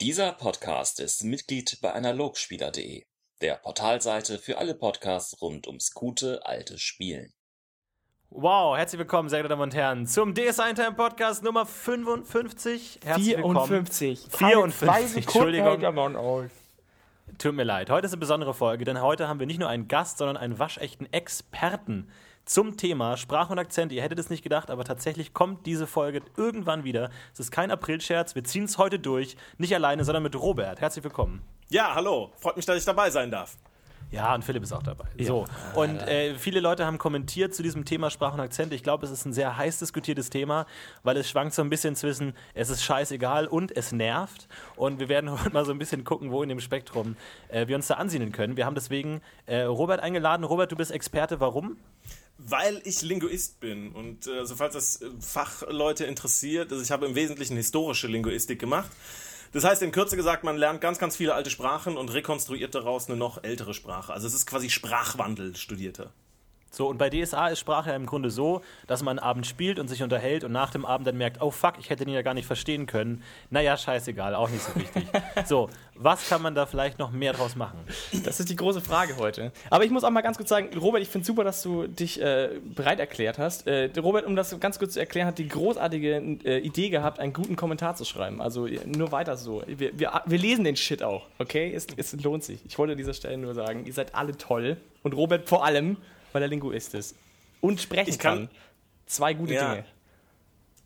Dieser Podcast ist Mitglied bei Analogspieler.de, der Portalseite für alle Podcasts rund ums gute alte Spielen. Wow, herzlich willkommen, sehr geehrte Damen und Herren, zum DSI Time Podcast Nummer 55. Herzlich 54. willkommen. 54, Zwei Sekunden hält der Entschuldigung. Tut mir leid. Heute ist eine besondere Folge, denn heute haben wir nicht nur einen Gast, sondern einen waschechten Experten zum Thema Sprache und Akzent. Ihr hättet es nicht gedacht, aber tatsächlich kommt diese Folge irgendwann wieder. Es ist kein Aprilscherz, wir ziehen es heute durch. Nicht alleine, sondern mit Robert. Herzlich willkommen. Ja, hallo. Freut mich, dass ich dabei sein darf. Ja, und Philipp ist auch dabei. So. Und äh, viele Leute haben kommentiert zu diesem Thema Sprache und Akzent. Ich glaube, es ist ein sehr heiß diskutiertes Thema, weil es schwankt so ein bisschen zwischen, es ist scheißegal und es nervt. Und wir werden heute mal so ein bisschen gucken, wo in dem Spektrum äh, wir uns da ansiedeln können. Wir haben deswegen äh, Robert eingeladen. Robert, du bist Experte. Warum? Weil ich Linguist bin und äh, also falls das äh, Fachleute interessiert, also ich habe im Wesentlichen historische Linguistik gemacht. Das heißt in Kürze gesagt, man lernt ganz, ganz viele alte Sprachen und rekonstruiert daraus eine noch ältere Sprache. Also es ist quasi Sprachwandel studierter. So, und bei DSA ist Sprache ja im Grunde so, dass man abends spielt und sich unterhält und nach dem Abend dann merkt, oh fuck, ich hätte den ja gar nicht verstehen können. Naja, scheißegal, auch nicht so wichtig. so, was kann man da vielleicht noch mehr draus machen? Das ist die große Frage heute. Aber ich muss auch mal ganz kurz sagen, Robert, ich finde super, dass du dich äh, bereit erklärt hast. Äh, Robert, um das ganz kurz zu erklären, hat die großartige äh, Idee gehabt, einen guten Kommentar zu schreiben. Also äh, nur weiter so. Wir, wir, wir lesen den Shit auch, okay? Es, es lohnt sich. Ich wollte an dieser Stelle nur sagen, ihr seid alle toll. Und Robert vor allem, weil er Linguist ist. Und sprechen Ich kann- kann. Zwei gute Ja. Dinge.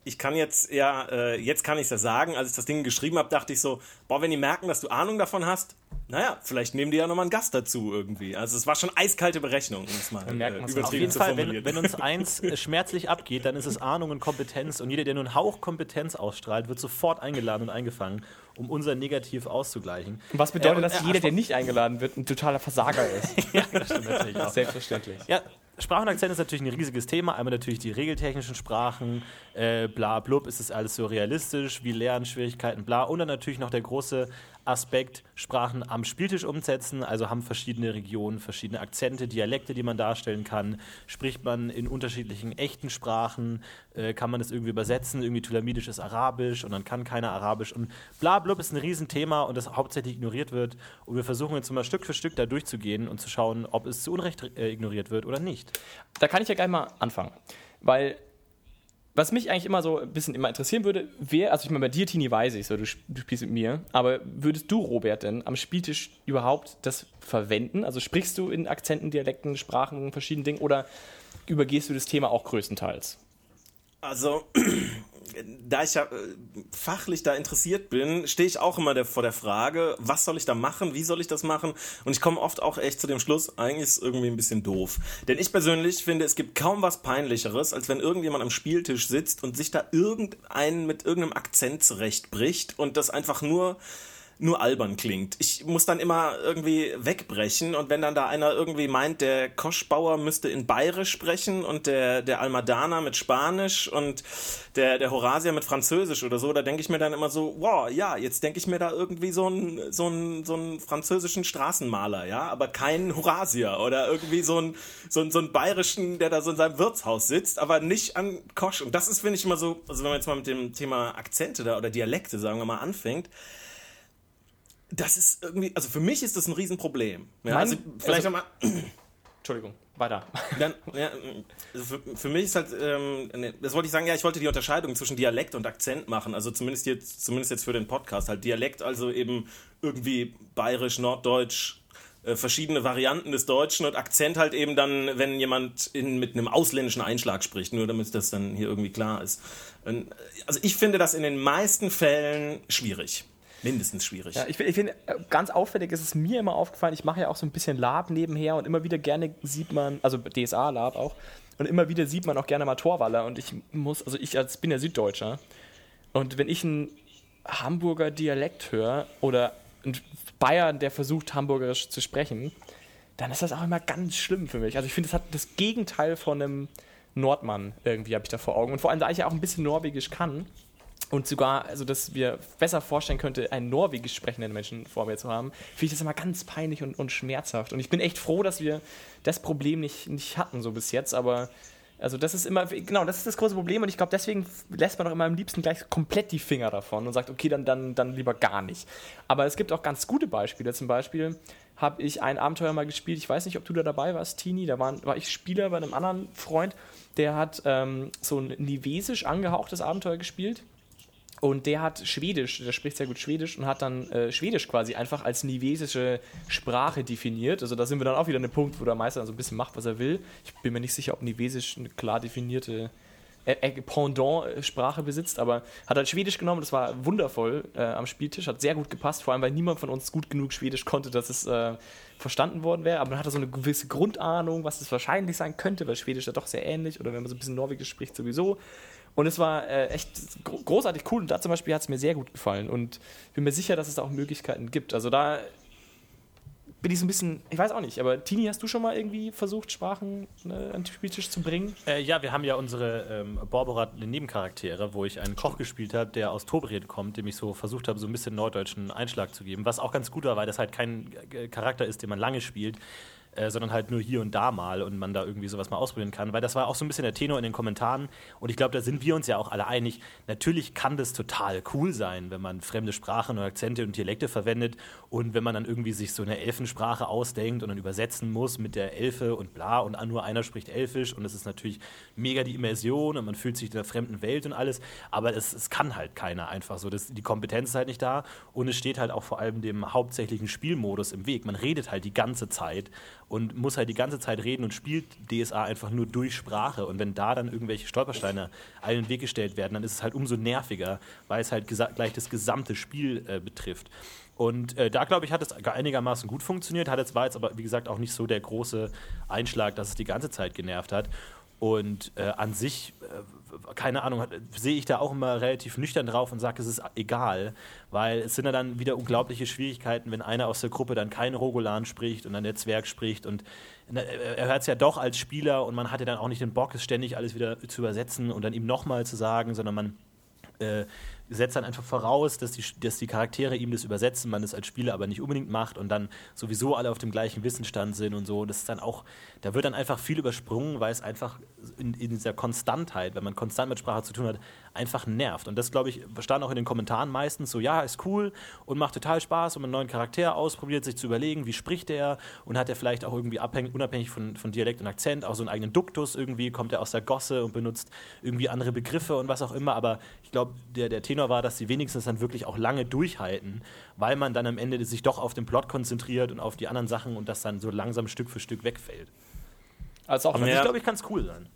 Ich kann jetzt, ja, äh, jetzt kann ich ja sagen, als ich das Ding geschrieben habe, dachte ich so, boah, wenn die merken, dass du Ahnung davon hast, naja, vielleicht nehmen die ja nochmal einen Gast dazu irgendwie. Also es war schon eiskalte Berechnung, um es mal äh, man's Auf übertrieben jeden zu Fall, wenn, formulieren. wenn uns eins äh, schmerzlich abgeht, dann ist es Ahnung und Kompetenz. Und jeder, der nur einen Hauch Kompetenz ausstrahlt, wird sofort eingeladen und eingefangen, um unser Negativ auszugleichen. Was bedeutet, Äh, und, dass jeder, der nicht eingeladen wird, ein totaler Versager ist. Ja, das stimmt natürlich auch. Selbstverständlich. Ja, Sprache und Akzent ist natürlich ein riesiges Thema. Einmal natürlich die regeltechnischen Sprachen, äh, bla blub, ist es alles so realistisch, wie Lernschwierigkeiten, bla. Und dann natürlich noch der große Aspekt, Sprachen am Spieltisch umsetzen, also haben verschiedene Regionen, verschiedene Akzente, Dialekte, die man darstellen kann. Spricht man in unterschiedlichen echten Sprachen, äh, kann man das irgendwie übersetzen, irgendwie Tulamidisch ist Arabisch und dann kann keiner Arabisch und bla blub ist ein Riesenthema und das hauptsächlich ignoriert wird. Und wir versuchen jetzt mal Stück für Stück da durchzugehen und zu schauen, ob es zu Unrecht äh, ignoriert wird oder nicht. Da kann ich ja gleich mal anfangen. Weil, was mich eigentlich immer so ein bisschen immer interessieren würde, wer, also ich meine, bei dir, Tini, weiß ich so, du, du spielst mit mir, aber würdest du, Robert, denn am Spieltisch überhaupt das verwenden? Also sprichst du in Akzenten, Dialekten, Sprachen, verschiedenen Dingen oder übergehst du das Thema auch größtenteils? Also, da ich ja äh, fachlich da interessiert bin, stehe ich auch immer der, vor der Frage, was soll ich da machen, wie soll ich das machen? Und ich komme oft auch echt zu dem Schluss, eigentlich ist es irgendwie ein bisschen doof. Denn ich persönlich finde, es gibt kaum was Peinlicheres, als wenn irgendjemand am Spieltisch sitzt und sich da irgendeinen mit irgendeinem Akzent zurechtbricht und das einfach nur nur albern klingt. Ich muss dann immer irgendwie wegbrechen und wenn dann da einer irgendwie meint, der Koschbauer müsste in Bayerisch sprechen und der, der Almadana mit Spanisch und der, der Horasia mit Französisch oder so, da denke ich mir dann immer so, wow, ja, jetzt denke ich mir da irgendwie so einen so einen so einen französischen Straßenmaler, ja, aber keinen Horasia oder irgendwie so einen so einen, so einen bayerischen, der da so in seinem Wirtshaus sitzt, aber nicht an Kosch. Und das ist, finde ich, immer so, also wenn man jetzt mal mit dem Thema Akzente da oder Dialekte, sagen wir mal, anfängt, das ist irgendwie, also für mich ist das ein Riesenproblem. Ja, Mein- also vielleicht also- nochmal, Entschuldigung, weiter. dann, ja, also für, für mich ist halt, ähm, ne, das wollte ich sagen, ja, ich wollte die Unterscheidung zwischen Dialekt und Akzent machen, also zumindest jetzt, zumindest jetzt für den Podcast, halt Dialekt, also eben irgendwie bayerisch, norddeutsch, äh, verschiedene Varianten des Deutschen und Akzent halt eben dann, wenn jemand in, mit einem ausländischen Einschlag spricht, nur damit das dann hier irgendwie klar ist. Also ich finde das in den meisten Fällen schwierig. Mindestens schwierig. Ja, ich, find- finde, äh, ganz auffällig ist es mir immer aufgefallen, ich mache ja auch so ein bisschen Lab nebenher und immer wieder gerne sieht man, also DSA-Lab auch, und immer wieder sieht man auch gerne mal Torwaller und ich muss, also ich als bin ja Süddeutscher und wenn ich einen Hamburger Dialekt höre oder einen Bayern, der versucht, Hamburgerisch zu sprechen, dann ist das auch immer ganz schlimm für mich. Also ich finde, das hat das Gegenteil von einem Nordmann irgendwie, habe ich da vor Augen. Und vor allem, da ich ja auch ein bisschen Norwegisch kann, und sogar, also dass wir besser vorstellen könnte, einen norwegisch sprechenden Menschen vor mir zu haben, finde ich das immer ganz peinlich und, und schmerzhaft. Und ich bin echt froh, dass wir das Problem nicht, nicht hatten so bis jetzt, aber Also das ist immer, genau, das ist das große Problem und ich glaube, deswegen lässt man doch immer am liebsten gleich komplett die Finger davon und sagt, okay, dann, dann, dann lieber gar nicht. Aber es gibt auch ganz gute Beispiele. Zum Beispiel habe ich ein Abenteuer mal gespielt, ich weiß nicht, ob du da dabei warst, Tini, da waren, war ich Spieler bei einem anderen Freund, der hat ähm, so ein nivesisch angehauchtes Abenteuer gespielt. Und der hat Schwedisch, der spricht sehr gut Schwedisch und hat dann äh, Schwedisch quasi einfach als nivesische Sprache definiert. Also da sind wir dann auch wieder an einem Punkt, wo der Meister dann so ein bisschen macht, was er will. Ich bin mir nicht sicher, ob Nivesisch eine klar definierte äh, äh, Pendant-Sprache besitzt, aber hat halt Schwedisch genommen, das war wundervoll äh, am Spieltisch, hat sehr gut gepasst, vor allem weil niemand von uns gut genug Schwedisch konnte, dass es äh, verstanden worden wäre, aber man hatte so eine gewisse Grundahnung, was es wahrscheinlich sein könnte, weil Schwedisch ja doch sehr ähnlich oder wenn man so ein bisschen Norwegisch spricht sowieso. Und es war äh, echt großartig cool und da zum Beispiel hat es mir sehr gut gefallen und bin mir sicher, dass es da auch Möglichkeiten gibt. Also da bin ich so ein bisschen, ich weiß auch nicht, aber Tini, hast du schon mal irgendwie versucht, Sprachen äh, an den Spieltisch zu bringen? Äh, ja, wir haben ja unsere ähm, Borborat Nebencharaktere, wo ich einen Koch gespielt habe, der aus Tobred kommt, dem ich so versucht habe, so ein bisschen norddeutschen Einschlag zu geben, was auch ganz gut war, weil das halt kein äh, Charakter ist, den man lange spielt, äh, sondern halt nur hier und da mal und man da irgendwie sowas mal ausprobieren kann. Weil das war auch so ein bisschen der Tenor in den Kommentaren und ich glaube, da sind wir uns ja auch alle einig. Natürlich kann das total cool sein, wenn man fremde Sprachen und Akzente und Dialekte verwendet und wenn man dann irgendwie sich so eine Elfensprache ausdenkt und dann übersetzen muss mit der Elfe und bla und nur einer spricht Elfisch und es ist natürlich mega die Immersion und man fühlt sich in der fremden Welt und alles, aber es, es kann halt keiner einfach so. Das, die Kompetenz ist halt nicht da und es steht halt auch vor allem dem hauptsächlichen Spielmodus im Weg. Man redet halt die ganze Zeit und muss halt die ganze Zeit reden und spielt DSA einfach nur durch Sprache. Und wenn da dann irgendwelche Stolpersteine allen Weg gestellt werden, dann ist es halt umso nerviger, weil es halt gleich das gesamte Spiel äh, betrifft. Und äh, da, glaube ich, hat es einigermaßen gut funktioniert. Hat jetzt, war jetzt aber, wie gesagt, auch nicht so der große Einschlag, dass es die ganze Zeit genervt hat. Und äh, an sich äh, keine Ahnung, sehe ich da auch immer relativ nüchtern drauf und sage, es ist egal, weil es sind ja dann wieder unglaubliche Schwierigkeiten, wenn einer aus der Gruppe dann kein Rogolan spricht und dann der Zwerg spricht und er hört es ja doch als Spieler und man hat ja dann auch nicht den Bock, es ständig alles wieder zu übersetzen und dann ihm nochmal zu sagen, sondern man äh, setzt dann einfach voraus, dass die, dass die Charaktere ihm das übersetzen, man es als Spieler aber nicht unbedingt macht und dann sowieso alle auf dem gleichen Wissensstand sind und so. Das ist dann auch, da wird dann einfach viel übersprungen, weil es einfach in, in dieser Konstantheit, wenn man konstant mit Sprache zu tun hat, einfach nervt. Und das, glaube ich, stand auch in den Kommentaren meistens so, ja, ist cool und macht total Spaß, wenn man einen neuen Charakter ausprobiert, sich zu überlegen, wie spricht der und hat er vielleicht auch irgendwie abhängig, unabhängig von, von Dialekt und Akzent auch so einen eigenen Duktus irgendwie, kommt er aus der Gosse und benutzt irgendwie andere Begriffe und was auch immer. Aber glaube, der, der Tenor war, dass sie wenigstens dann wirklich auch lange durchhalten, weil man dann am Ende sich doch auf den Plot konzentriert und auf die anderen Sachen und das dann so langsam Stück für Stück wegfällt. Also auch, ja. ich glaube, ich kann es cool sein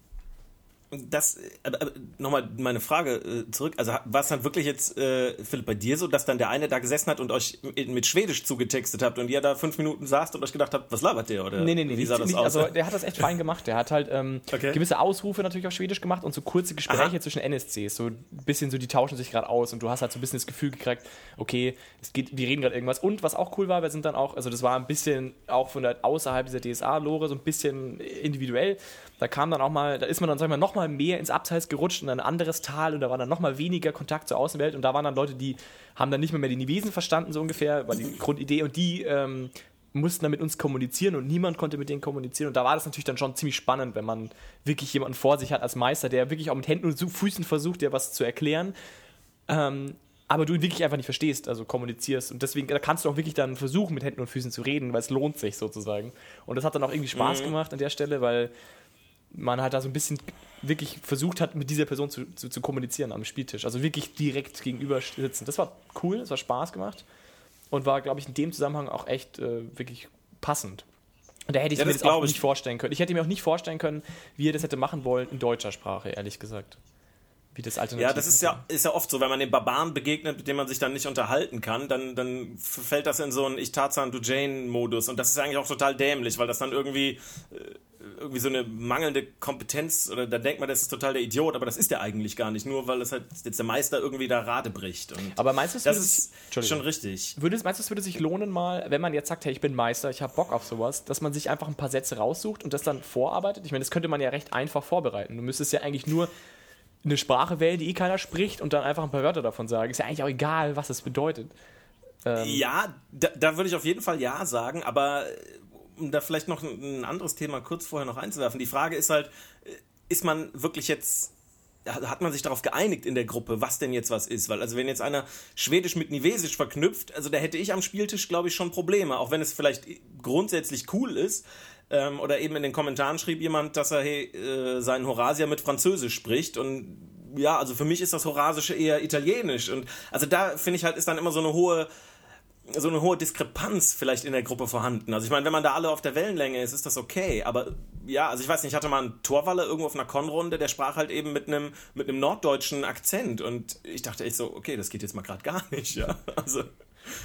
das, äh, äh, nochmal meine Frage äh, zurück. Also war es dann wirklich jetzt, äh, Philipp, bei dir so, dass dann der eine da gesessen hat und euch mit Schwedisch zugetextet habt und ihr da fünf Minuten saßt und euch gedacht habt, was labert der? Oder nee, nee, nee, wie sah das nicht, aus? Also der hat das echt fein gemacht. Der hat halt ähm, okay. gewisse Ausrufe natürlich auf Schwedisch gemacht und so kurze Gespräche Aha. zwischen NSCs. So ein bisschen so, die tauschen sich gerade aus und du hast halt so ein bisschen das Gefühl gekriegt, okay, es geht, die reden gerade irgendwas. Und was auch cool war, wir sind dann auch, also das war ein bisschen auch von der außerhalb dieser DSA-Lore so ein bisschen individuell. Da kam dann auch mal, da ist man dann, sag ich mal, noch mal mehr ins Abseits gerutscht in ein anderes Tal und da war dann noch mal weniger Kontakt zur Außenwelt und da waren dann Leute, die haben dann nicht mehr, mehr die Nivesen verstanden, so ungefähr, war die Grundidee und die ähm, mussten dann mit uns kommunizieren und niemand konnte mit denen kommunizieren. Und da war das natürlich dann schon ziemlich spannend, wenn man wirklich jemanden vor sich hat als Meister, der wirklich auch mit Händen und Füßen versucht, dir was zu erklären. Ähm, aber du ihn wirklich einfach nicht verstehst, also kommunizierst. Und deswegen da kannst du auch wirklich dann versuchen, mit Händen und Füßen zu reden, weil es lohnt sich sozusagen. Und das hat dann auch irgendwie Spaß mhm. gemacht an der Stelle, weil man halt da so ein bisschen wirklich versucht hat, mit dieser Person zu, zu, zu kommunizieren am Spieltisch. Also wirklich direkt gegenüber sitzen. Das war cool, das war Spaß gemacht und war, glaube ich, in dem Zusammenhang auch echt äh, wirklich passend. Und da hätte ich ja, mir das, das auch nicht vorstellen können. Ich hätte mir auch nicht vorstellen können, wie er das hätte machen wollen in deutscher Sprache, ehrlich gesagt wie das Alternativ Ja, das ist ja, ist ja oft so, wenn man den Barbaren begegnet, mit dem man sich dann nicht unterhalten kann, dann, dann fällt das in so einen Ich Tarzan, du Jane-Modus. Und das ist eigentlich auch total dämlich, weil das dann irgendwie, äh, irgendwie so eine mangelnde Kompetenz, oder da denkt man, das ist total der Idiot, aber das ist der eigentlich gar nicht, nur weil es halt jetzt der Meister irgendwie da Rade bricht. Aber meinst du, das ist schon richtig? Würde, meinst du, es würde sich lohnen mal, wenn man jetzt sagt, hey, ich bin Meister, ich habe Bock auf sowas, dass man sich einfach ein paar Sätze raussucht und das dann vorarbeitet? Ich meine, das könnte man ja recht einfach vorbereiten. Du müsstest ja eigentlich nur eine Sprache wählen, die eh keiner spricht und dann einfach ein paar Wörter davon sagen. Ist ja eigentlich auch egal, was das bedeutet. Ähm ja, da, da würde ich auf jeden Fall ja sagen, aber um da vielleicht noch ein anderes Thema kurz vorher noch einzuwerfen, die Frage ist halt, äh, ist man wirklich jetzt hat man sich darauf geeinigt in der Gruppe, was denn jetzt was ist. Weil, also wenn jetzt einer Schwedisch mit Nivesisch verknüpft, also da hätte ich am Spieltisch, glaube ich, schon Probleme. Auch wenn es vielleicht grundsätzlich cool ist. Ähm, oder eben in den Kommentaren schrieb jemand, dass er hey, äh, seinen Horasia mit Französisch spricht. Und ja, also für mich ist das Horasische eher Italienisch. Und also da finde ich halt, ist dann immer so eine hohe so eine hohe Diskrepanz vielleicht in der Gruppe vorhanden. Also ich meine, wenn man da alle auf der Wellenlänge ist, ist das okay. Aber ja, also ich weiß nicht, ich hatte mal einen Torwaller irgendwo auf einer Konrunde, der sprach halt eben mit einem mit einem norddeutschen Akzent und ich dachte echt so, okay, das geht jetzt mal gerade gar nicht, ja. Also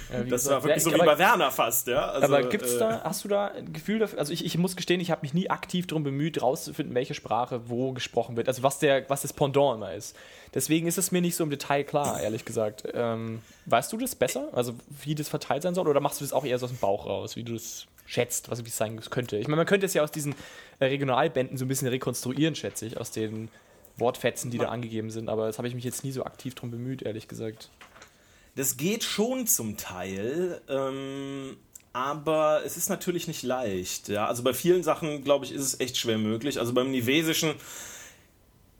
das gesagt, war wirklich so wie bei Werner fast, ja. Also, aber gibt's äh, da, hast du da ein Gefühl dafür? Also ich, ich muss gestehen, ich habe mich nie aktiv darum bemüht, rauszufinden, welche Sprache wo gesprochen wird. Also was der, was das Pendant immer ist. Deswegen ist es mir nicht so im Detail klar, ehrlich gesagt. Ähm, weißt du das besser? Also wie das verteilt sein soll? Oder machst du das auch eher so aus dem Bauch raus, wie du das schätzt, was es sein könnte? Ich meine, man könnte es ja aus diesen äh, Regionalbänden so ein bisschen rekonstruieren, schätze ich, aus den Wortfetzen, die da angegeben sind. Aber das habe ich mich jetzt nie so aktiv darum bemüht, ehrlich gesagt. Das geht schon zum Teil. Ähm aber es ist natürlich nicht leicht. Ja? Also bei vielen Sachen, glaube ich, ist es echt schwer möglich. Also beim Nivesischen,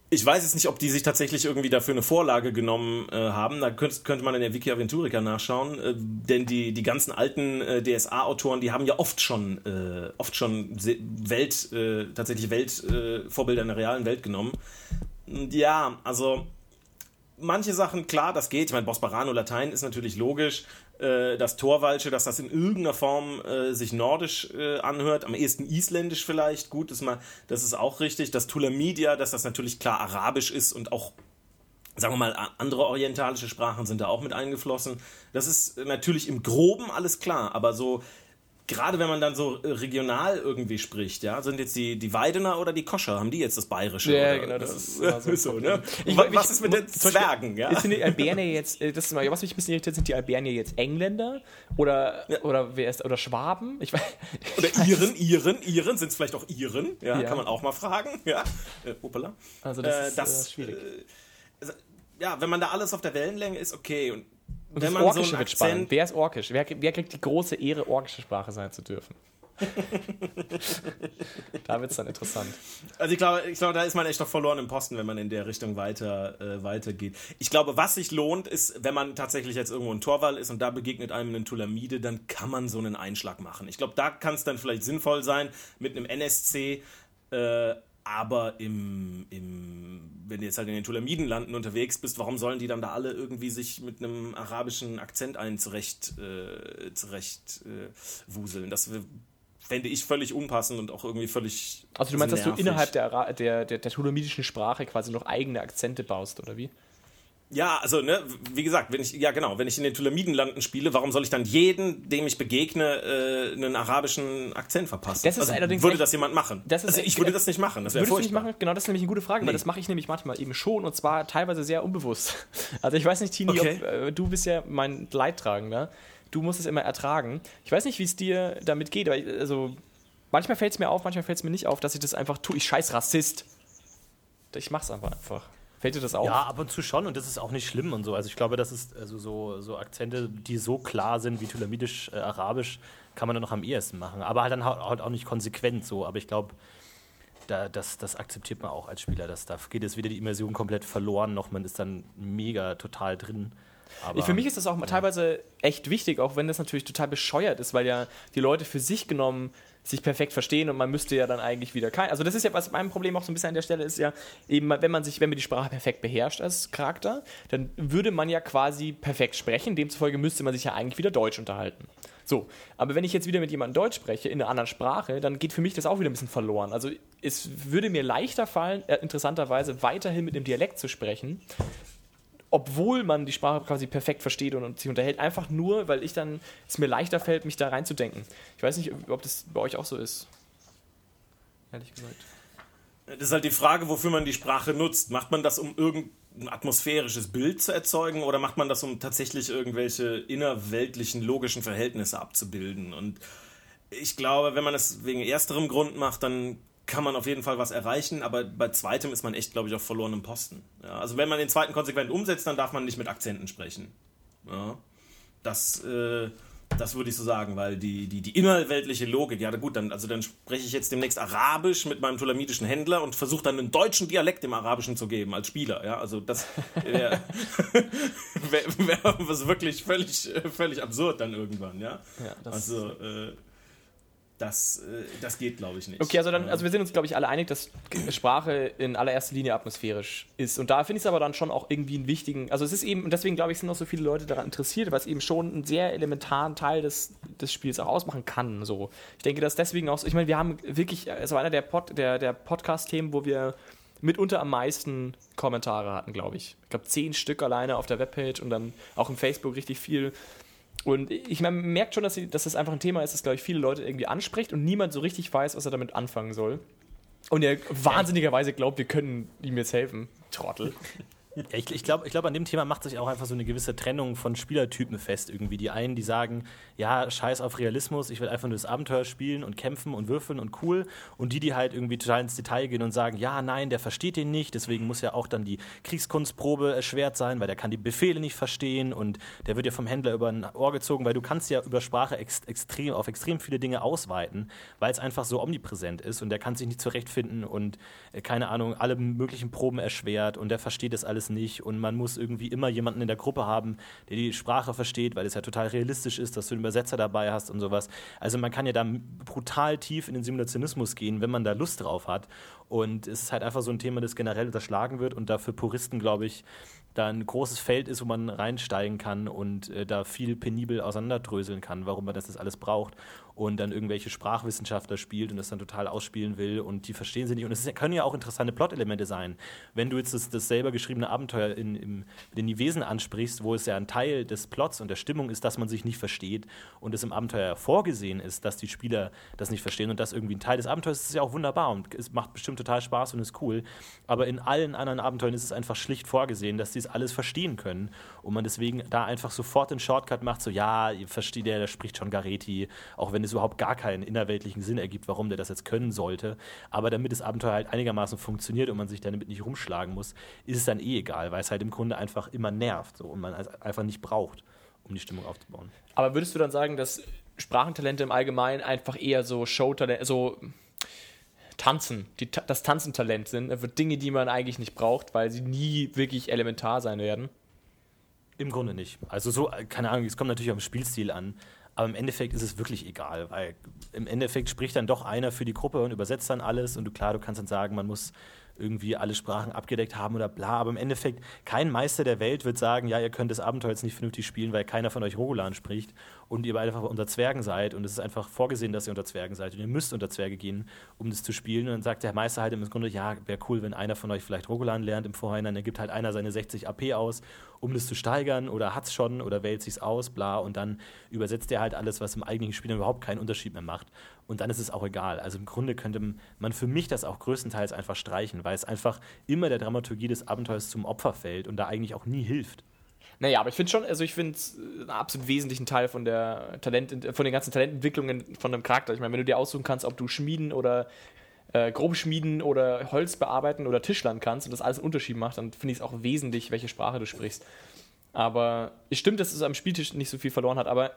ich weiß jetzt nicht, ob die sich tatsächlich irgendwie dafür eine Vorlage genommen äh, haben. Da könnte, könnte man in der Wiki Aventurica nachschauen. Äh, denn die, die ganzen alten äh, DSA-Autoren, die haben ja oft schon, äh, oft schon Welt, äh, tatsächlich Weltvorbilder in der realen Welt genommen. Ja, also manche Sachen, klar, das geht. Ich meine, Bosparano Latein ist natürlich logisch. Äh, das Torwalsche, dass das in irgendeiner Form äh, sich nordisch äh, anhört, am ehesten isländisch vielleicht. Gut, das mal, das ist auch richtig. Das Tulamidia, dass das natürlich klar arabisch ist und auch sagen wir mal, andere orientalische Sprachen sind da auch mit eingeflossen. Das ist natürlich im Groben alles klar, aber so gerade wenn man dann so äh, regional irgendwie spricht, ja, sind jetzt die, die Weidener oder die Koscher, haben die jetzt das Bayerische? Ja, oder? genau, das ist so. so ne? ich, was ist mit den Zwergen? Ja? Sind die Albernier jetzt, äh, das ist mal, was mich ein bisschen irritiert, sind die Albernier jetzt Engländer oder, ja. oder wer ist, oder Schwaben? Ich weiß, oder ich Iren, Iren, Iren, sind es vielleicht auch Iren? Ja, ja, kann man auch mal fragen, ja. Äh, hoppala. Also das, äh, ist das, äh, schwierig. Äh, ja, wenn man da alles auf der Wellenlänge ist, okay. Und und wenn das Orkische so wird spannend. Wer ist Orkisch? Wer, wer kriegt die große Ehre, orkische Sprache sein zu dürfen? da wird es dann interessant. Also ich glaube, ich glaube, da ist man echt noch verloren im Posten, wenn man in der Richtung weiter äh, weitergeht. Ich glaube, was sich lohnt, ist, wenn man tatsächlich jetzt irgendwo ein Torwall ist und da begegnet einem ein Tulamide, dann kann man so einen Einschlag machen. Ich glaube, da kann es dann vielleicht sinnvoll sein, mit einem NSC äh, aber im, im, wenn du jetzt halt in den Tulamidenlanden unterwegs bist, warum sollen die dann da alle irgendwie sich mit einem arabischen Akzent ein zurecht, äh, zurecht äh, wuseln? Das fände ich völlig unpassend und auch irgendwie völlig. Also du meinst, nervig. dass du innerhalb der, der, der, der tulamidischen Sprache quasi noch eigene Akzente baust, oder wie? Ja, also, ne, wie gesagt, wenn ich, ja genau, wenn ich in den Tulamidenlanden spiele, warum soll ich dann jeden, dem ich begegne, äh, einen arabischen Akzent verpassen? Das ist also, allerdings würde das jemand machen? Das ist, also ich würde das nicht machen, das wäre Würdest du nicht machen? Genau, das ist nämlich eine gute Frage, nee. weil das mache ich nämlich manchmal eben schon und zwar teilweise sehr unbewusst. Also ich weiß nicht, Tini, okay. ob, äh, du bist ja mein Leidtragender. Du musst es immer ertragen. Ich weiß nicht, wie es dir damit geht, aber also manchmal fällt es mir auf, manchmal fällt es mir nicht auf, dass ich das einfach tue. Ich scheiß Rassist. Ich mach's einfach einfach. Fällt dir das auf? Ja, ab und zu schon und das ist auch nicht schlimm und so. Also ich glaube, das ist also so, so Akzente, die so klar sind wie Tulamidisch, äh, Arabisch, kann man dann noch am ehesten machen. Aber halt dann halt auch nicht konsequent so. Aber ich glaube, da, das, das akzeptiert man auch als Spieler. Dass, da geht jetzt wieder die Immersion komplett verloren noch. Man ist dann mega total drin. Aber, für mich ist das auch ja. teilweise echt wichtig, auch wenn das natürlich total bescheuert ist, weil ja die Leute für sich genommen sich perfekt verstehen und man müsste ja dann eigentlich wieder kein. Also das ist ja was mein Problem auch so ein bisschen an der Stelle ist ja eben, wenn man sich, wenn man die Sprache perfekt beherrscht als Charakter, dann würde man ja quasi perfekt sprechen. Demzufolge müsste man sich ja eigentlich wieder Deutsch unterhalten. So, aber wenn ich jetzt wieder mit jemandem Deutsch spreche in einer anderen Sprache, dann geht für mich das auch wieder ein bisschen verloren. Also es würde mir leichter fallen, äh, interessanterweise weiterhin mit dem Dialekt zu sprechen, obwohl man die Sprache quasi perfekt versteht und, sich unterhält, einfach nur, weil ich dann es mir leichter fällt, mich da reinzudenken. Ich weiß nicht, ob das bei euch auch so ist. Ehrlich gesagt. Das ist halt die Frage, wofür man die Sprache nutzt. Macht man das, um irgendein atmosphärisches Bild zu erzeugen oder macht man das, um tatsächlich irgendwelche innerweltlichen, logischen Verhältnisse abzubilden? Und ich glaube, wenn man es wegen ersterem Grund macht, dann kann man auf jeden Fall was erreichen, aber bei zweitem ist man echt, glaube ich, auf verlorenem Posten. Ja, also wenn man den zweiten konsequent umsetzt, dann darf man nicht mit Akzenten sprechen. Ja, das, äh, Das würde ich so sagen, weil die, die, die innerweltliche Logik, ja gut, dann, also dann spreche ich jetzt demnächst Arabisch mit meinem tulamitischen Händler und versuche dann einen deutschen Dialekt im Arabischen zu geben als Spieler. Ja, also das wäre wär, wär was wirklich völlig, völlig absurd dann irgendwann, ja. Ja, das- also äh, das, äh, das geht, glaube ich, nicht. Okay, also, dann, also wir sind uns, glaube ich, alle einig, dass Sprache in allererster Linie atmosphärisch ist. Und da finde ich es aber dann schon auch irgendwie einen wichtigen, also es ist eben, und deswegen glaube ich, sind auch so viele Leute daran interessiert, weil es eben schon einen sehr elementaren Teil des, des Spiels auch ausmachen kann. So. Ich denke, dass deswegen auch, so- ich meine, wir haben wirklich, also einer der, Pod, der, der Podcast-Themen, wo wir mitunter am meisten Kommentare hatten, glaube ich. Ich glaube, zehn Stück alleine auf der Webpage und dann auch im Facebook richtig viel. Und ich meine, man merkt schon, dass, sie, dass das einfach ein Thema ist, das, glaube ich, viele Leute irgendwie anspricht und niemand so richtig weiß, was er damit anfangen soll. Und er wahnsinnigerweise glaubt, wir können ihm jetzt helfen. Trottel. Ja, ich ich glaube, ich glaub, an dem Thema macht sich auch einfach so eine gewisse Trennung von Spielertypen fest irgendwie. Die einen, die sagen, ja, scheiß auf Realismus, ich will einfach nur das Abenteuer spielen und kämpfen und würfeln und cool. Und die, die halt irgendwie total ins Detail gehen und sagen, ja, nein, der versteht den nicht, deswegen muss ja auch dann die Kriegskunstprobe erschwert sein, weil der kann die Befehle nicht verstehen und der wird ja vom Händler über ein Ohr gezogen, weil du kannst ja über Sprache ex extrem, auf extrem viele Dinge ausweiten, weil es einfach so omnipräsent ist und der kann sich nicht zurechtfinden und äh, keine Ahnung, alle möglichen Proben erschwert und der versteht das alles nicht und man muss irgendwie immer jemanden in der Gruppe haben, der die Sprache versteht, weil es ja total realistisch ist, dass du einen Übersetzer dabei hast und sowas. Also man kann ja da brutal tief in den Simulationismus gehen, wenn man da Lust drauf hat. Und es ist halt einfach so ein Thema, das generell unterschlagen wird und da für Puristen, glaube ich, da ein großes Feld ist, wo man reinsteigen kann und äh, da viel penibel auseinanderdröseln kann, warum man das alles braucht und dann irgendwelche Sprachwissenschaftler spielt und das dann total ausspielen will und die verstehen sie nicht. Und es können ja auch interessante Plot-Elemente sein. Wenn du jetzt das, das selber geschriebene Abenteuer in, im, den Nivesen ansprichst, wo es ja ein Teil des Plots und der Stimmung ist, dass man sich nicht versteht und es im Abenteuer vorgesehen ist, dass die Spieler das nicht verstehen und das irgendwie ein Teil des Abenteuers ist, ist ja auch wunderbar und es macht bestimmt total Spaß und ist cool. Aber in allen anderen Abenteuern ist es einfach schlicht vorgesehen, dass die es alles verstehen können und man deswegen da einfach sofort den Shortcut macht, so ja, ihr versteht der, der spricht schon Gareti, auch wenn es überhaupt gar keinen innerweltlichen Sinn ergibt, warum der das jetzt können sollte. Aber damit das Abenteuer halt einigermaßen funktioniert und man sich damit nicht rumschlagen muss, ist es dann eh egal, weil es halt im Grunde einfach immer nervt so, und man es einfach nicht braucht, um die Stimmung aufzubauen. Aber würdest du dann sagen, dass Sprachentalente im Allgemeinen einfach eher so Showtalent, so Tanzen, die, das Tanzentalent sind, für Dinge, die man eigentlich nicht braucht, weil sie nie wirklich elementar sein werden? Im Grunde nicht. Also so, äh, keine Ahnung, es kommt natürlich auf den Spielstil an. Aber im Endeffekt ist es wirklich egal, weil im Endeffekt spricht dann doch einer für die Gruppe und übersetzt dann alles. Und du, klar, du kannst dann sagen, man muss irgendwie alle Sprachen abgedeckt haben oder bla. Aber im Endeffekt, kein Meister der Welt wird sagen, ja, ihr könnt das Abenteuer jetzt nicht vernünftig spielen, weil keiner von euch Rogulan spricht und ihr einfach unter Zwergen seid. Und es ist einfach vorgesehen, dass ihr unter Zwergen seid. Und ihr müsst unter Zwerge gehen, um das zu spielen. Und dann sagt der Meister halt im Grunde, ja, wäre cool, wenn einer von euch vielleicht Rogulan lernt im Vorhinein. Dann gibt halt einer seine 60 AP aus, um das zu steigern oder hat's schon oder wählt sich's aus, bla. Und dann übersetzt er halt alles, was im eigentlichen Spiel dann überhaupt keinen Unterschied mehr macht. Und dann ist es auch egal. Also im Grunde könnte man für mich das auch größtenteils einfach streichen, weil es einfach immer der Dramaturgie des Abenteuers zum Opfer fällt und da eigentlich auch nie hilft. Naja, aber ich finde schon, also ich finde es einen absolut wesentlichen Teil von der Talent, von den ganzen Talententwicklungen von einem Charakter. Ich meine, wenn du dir aussuchen kannst, ob du schmieden oder äh, grob schmieden oder Holz bearbeiten oder Tischlern kannst und das alles einen Unterschied macht, dann finde ich es auch wesentlich, welche Sprache du sprichst. Aber es stimmt, dass es am Spieltisch nicht so viel verloren hat, aber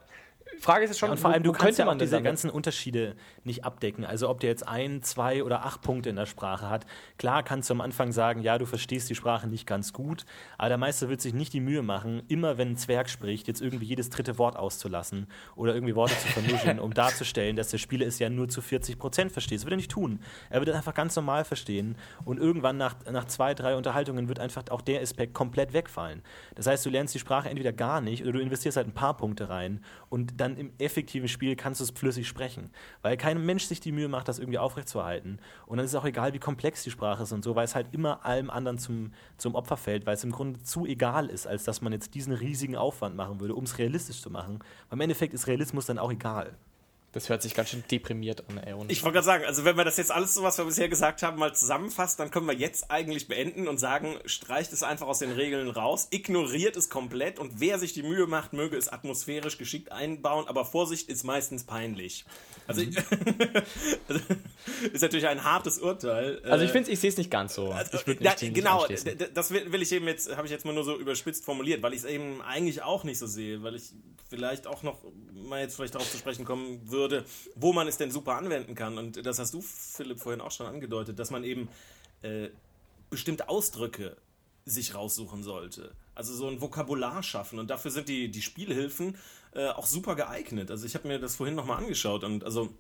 Frage ist jetzt schon, Ja, und vor allem, du kannst ja auch diese ganzen Unterschiede nicht abdecken. Also ob der jetzt ein, zwei oder acht Punkte in der Sprache hat. Klar kannst du am Anfang sagen, ja, du verstehst die Sprache nicht ganz gut, aber der Meister wird sich nicht die Mühe machen, immer wenn ein Zwerg spricht, jetzt irgendwie jedes dritte Wort auszulassen oder irgendwie Worte zu vernuscheln, um darzustellen, dass der Spieler es ja nur zu 40 Prozent versteht. Das wird er nicht tun. Er wird es einfach ganz normal verstehen und irgendwann nach, nach zwei, drei Unterhaltungen wird einfach auch der Aspekt komplett wegfallen. Das heißt, du lernst die Sprache entweder gar nicht oder du investierst halt ein paar Punkte rein und dann im effektiven Spiel kannst du es flüssig sprechen. Weil kein Mensch sich die Mühe macht, das irgendwie aufrechtzuerhalten. Und dann ist es auch egal, wie komplex die Sprache ist und so, weil es halt immer allem anderen zum, zum Opfer fällt, weil es im Grunde zu egal ist, als dass man jetzt diesen riesigen Aufwand machen würde, um es realistisch zu machen. Weil im Endeffekt ist Realismus dann auch egal. Das hört sich ganz schön deprimiert an, ey. Ich wollte gerade sagen, also wenn wir das jetzt alles so, was wir bisher gesagt haben, mal zusammenfassen, dann können wir jetzt eigentlich beenden und sagen, streicht es einfach aus den Regeln raus, ignoriert es komplett und wer sich die Mühe macht, möge es atmosphärisch geschickt einbauen, aber Vorsicht ist meistens peinlich. Also, ich, also ist natürlich ein hartes Urteil. Also ich finde, ich sehe es nicht ganz so. Also, Ich würde ja, nicht, nicht genau, anschließen. das will ich eben jetzt, habe ich jetzt mal nur so überspitzt formuliert, weil ich es eben eigentlich auch nicht so sehe, weil ich vielleicht auch noch mal jetzt vielleicht darauf zu sprechen kommen würde, wo man es denn super anwenden kann. Und das hast du, Philipp, vorhin auch schon angedeutet, dass man eben äh, bestimmte Ausdrücke sich raussuchen sollte. Also so ein Vokabular schaffen. Und dafür sind die, die Spielhilfen äh, auch super geeignet. Also ich habe mir das vorhin nochmal angeschaut und also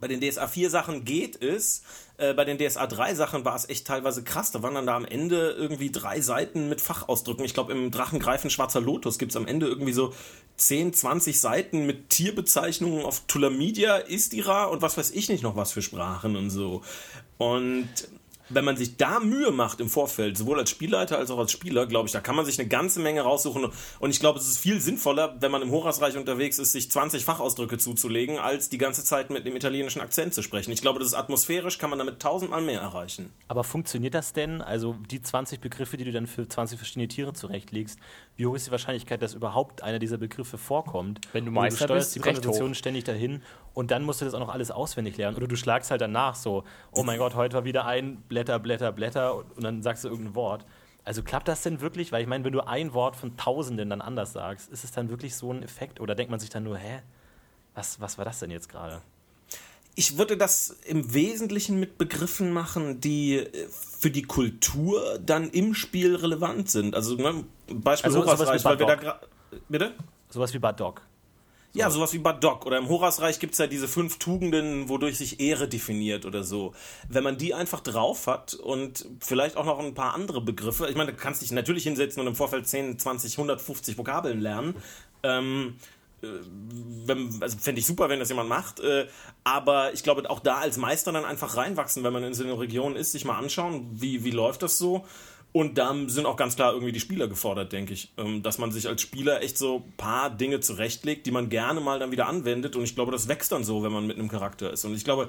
bei den DSA 4 Sachen geht es, äh, bei den DSA 3 Sachen war es echt teilweise krass. Da waren dann da am Ende irgendwie drei Seiten mit Fachausdrücken. Ich glaube, im Drachengreifen Schwarzer Lotus gibt es am Ende irgendwie so 10, 20 Seiten mit Tierbezeichnungen auf Tulamidia, Istira und was weiß ich nicht noch was für Sprachen und so. Und wenn man sich da Mühe macht im Vorfeld, sowohl als Spielleiter als auch als Spieler, glaube ich, da kann man sich eine ganze Menge raussuchen. Und ich glaube, es ist viel sinnvoller, wenn man im Horasreich unterwegs ist, sich 20 Fachausdrücke zuzulegen, als die ganze Zeit mit dem italienischen Akzent zu sprechen. Ich glaube, das ist atmosphärisch, kann man damit tausendmal mehr erreichen. Aber funktioniert das denn? Also die 20 Begriffe, die du dann für 20 verschiedene Tiere zurechtlegst, wie hoch ist die Wahrscheinlichkeit, dass überhaupt einer dieser Begriffe vorkommt? Wenn du Und Meister steuerst bist, die hoch. ständig dahin und dann musst du das auch noch alles auswendig lernen. Oder du schlagst halt danach so, oh mein Gott, heute war wieder ein Blätter, Blätter, Blätter und und dann sagst du irgendein Wort. Also klappt das denn wirklich? Weil ich meine, wenn du ein Wort von Tausenden dann anders sagst, ist es dann wirklich so ein Effekt? Oder denkt man sich dann nur, hä? Was, was war das denn jetzt gerade? Ich würde das im Wesentlichen mit Begriffen machen, die äh, für die Kultur dann im Spiel relevant sind. Also ne, Beispiel Also Horasreich, weil wir da. Bitte? Sowas wie Badok. Ja, sowas wie Badok oder im Horasreich gibt's ja diese fünf Tugenden, wodurch sich Ehre definiert oder so. Wenn man die einfach drauf hat und vielleicht auch noch ein paar andere Begriffe, ich meine, du kannst dich natürlich hinsetzen und im Vorfeld 10, 20, 150 Vokabeln lernen. Ähm, äh, wenn, also fände ich super, wenn das jemand macht. Äh, aber ich glaube, auch da als Meister dann einfach reinwachsen, wenn man in so einer Region ist, sich mal anschauen, wie, wie läuft das so. Und da sind auch ganz klar irgendwie die Spieler gefordert, denke ich. Ähm, dass man sich als Spieler echt so ein paar Dinge zurechtlegt, die man gerne mal dann wieder anwendet. Und ich glaube, das wächst dann so, wenn man mit einem Charakter ist. Und ich glaube,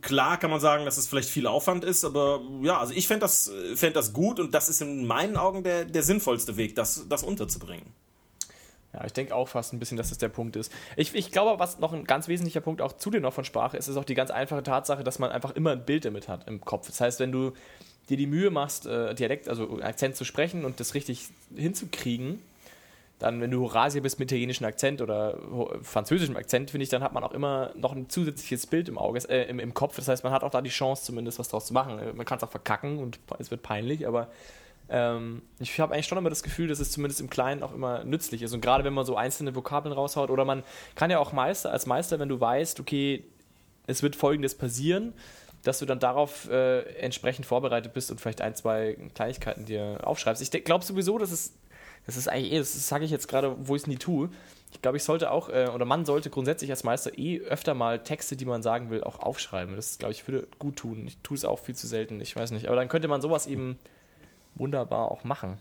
klar kann man sagen, dass es vielleicht viel Aufwand ist, aber ja, also ich fände das, fänd das gut und das ist in meinen Augen der, der sinnvollste Weg, das, das unterzubringen. Ja, ich denke auch fast ein bisschen, dass das der Punkt ist. Ich, ich glaube, was noch ein ganz wesentlicher Punkt auch zu dir noch von Sprache ist, ist auch die ganz einfache Tatsache, dass man einfach immer ein Bild damit hat im Kopf. Das heißt, wenn du dir die Mühe machst, äh, Dialekt, also Akzent zu sprechen und das richtig hinzukriegen, dann, wenn du Horasier bist mit italienischem Akzent oder französischem Akzent, finde ich, dann hat man auch immer noch ein zusätzliches Bild im Auge, äh, im, im Kopf. Das heißt, man hat auch da die Chance, zumindest was draus zu machen. Man kann es auch verkacken und es wird peinlich, aber ähm, ich habe eigentlich schon immer das Gefühl, dass es zumindest im Kleinen auch immer nützlich ist. Und gerade wenn man so einzelne Vokabeln raushaut oder man kann ja auch Meister als Meister, wenn du weißt, okay, es wird Folgendes passieren, dass du dann darauf äh, entsprechend vorbereitet bist und vielleicht ein, zwei Kleinigkeiten dir aufschreibst. Ich glaube sowieso, dass es, das ist eigentlich eh, das sage ich jetzt gerade, wo ich es nie tue. Ich glaube, ich sollte auch, äh, oder man sollte grundsätzlich als Meister eh öfter mal Texte, die man sagen will, auch aufschreiben. Das, glaube ich, würde gut tun. Ich tue es auch viel zu selten, ich weiß nicht. Aber dann könnte man sowas eben wunderbar auch machen.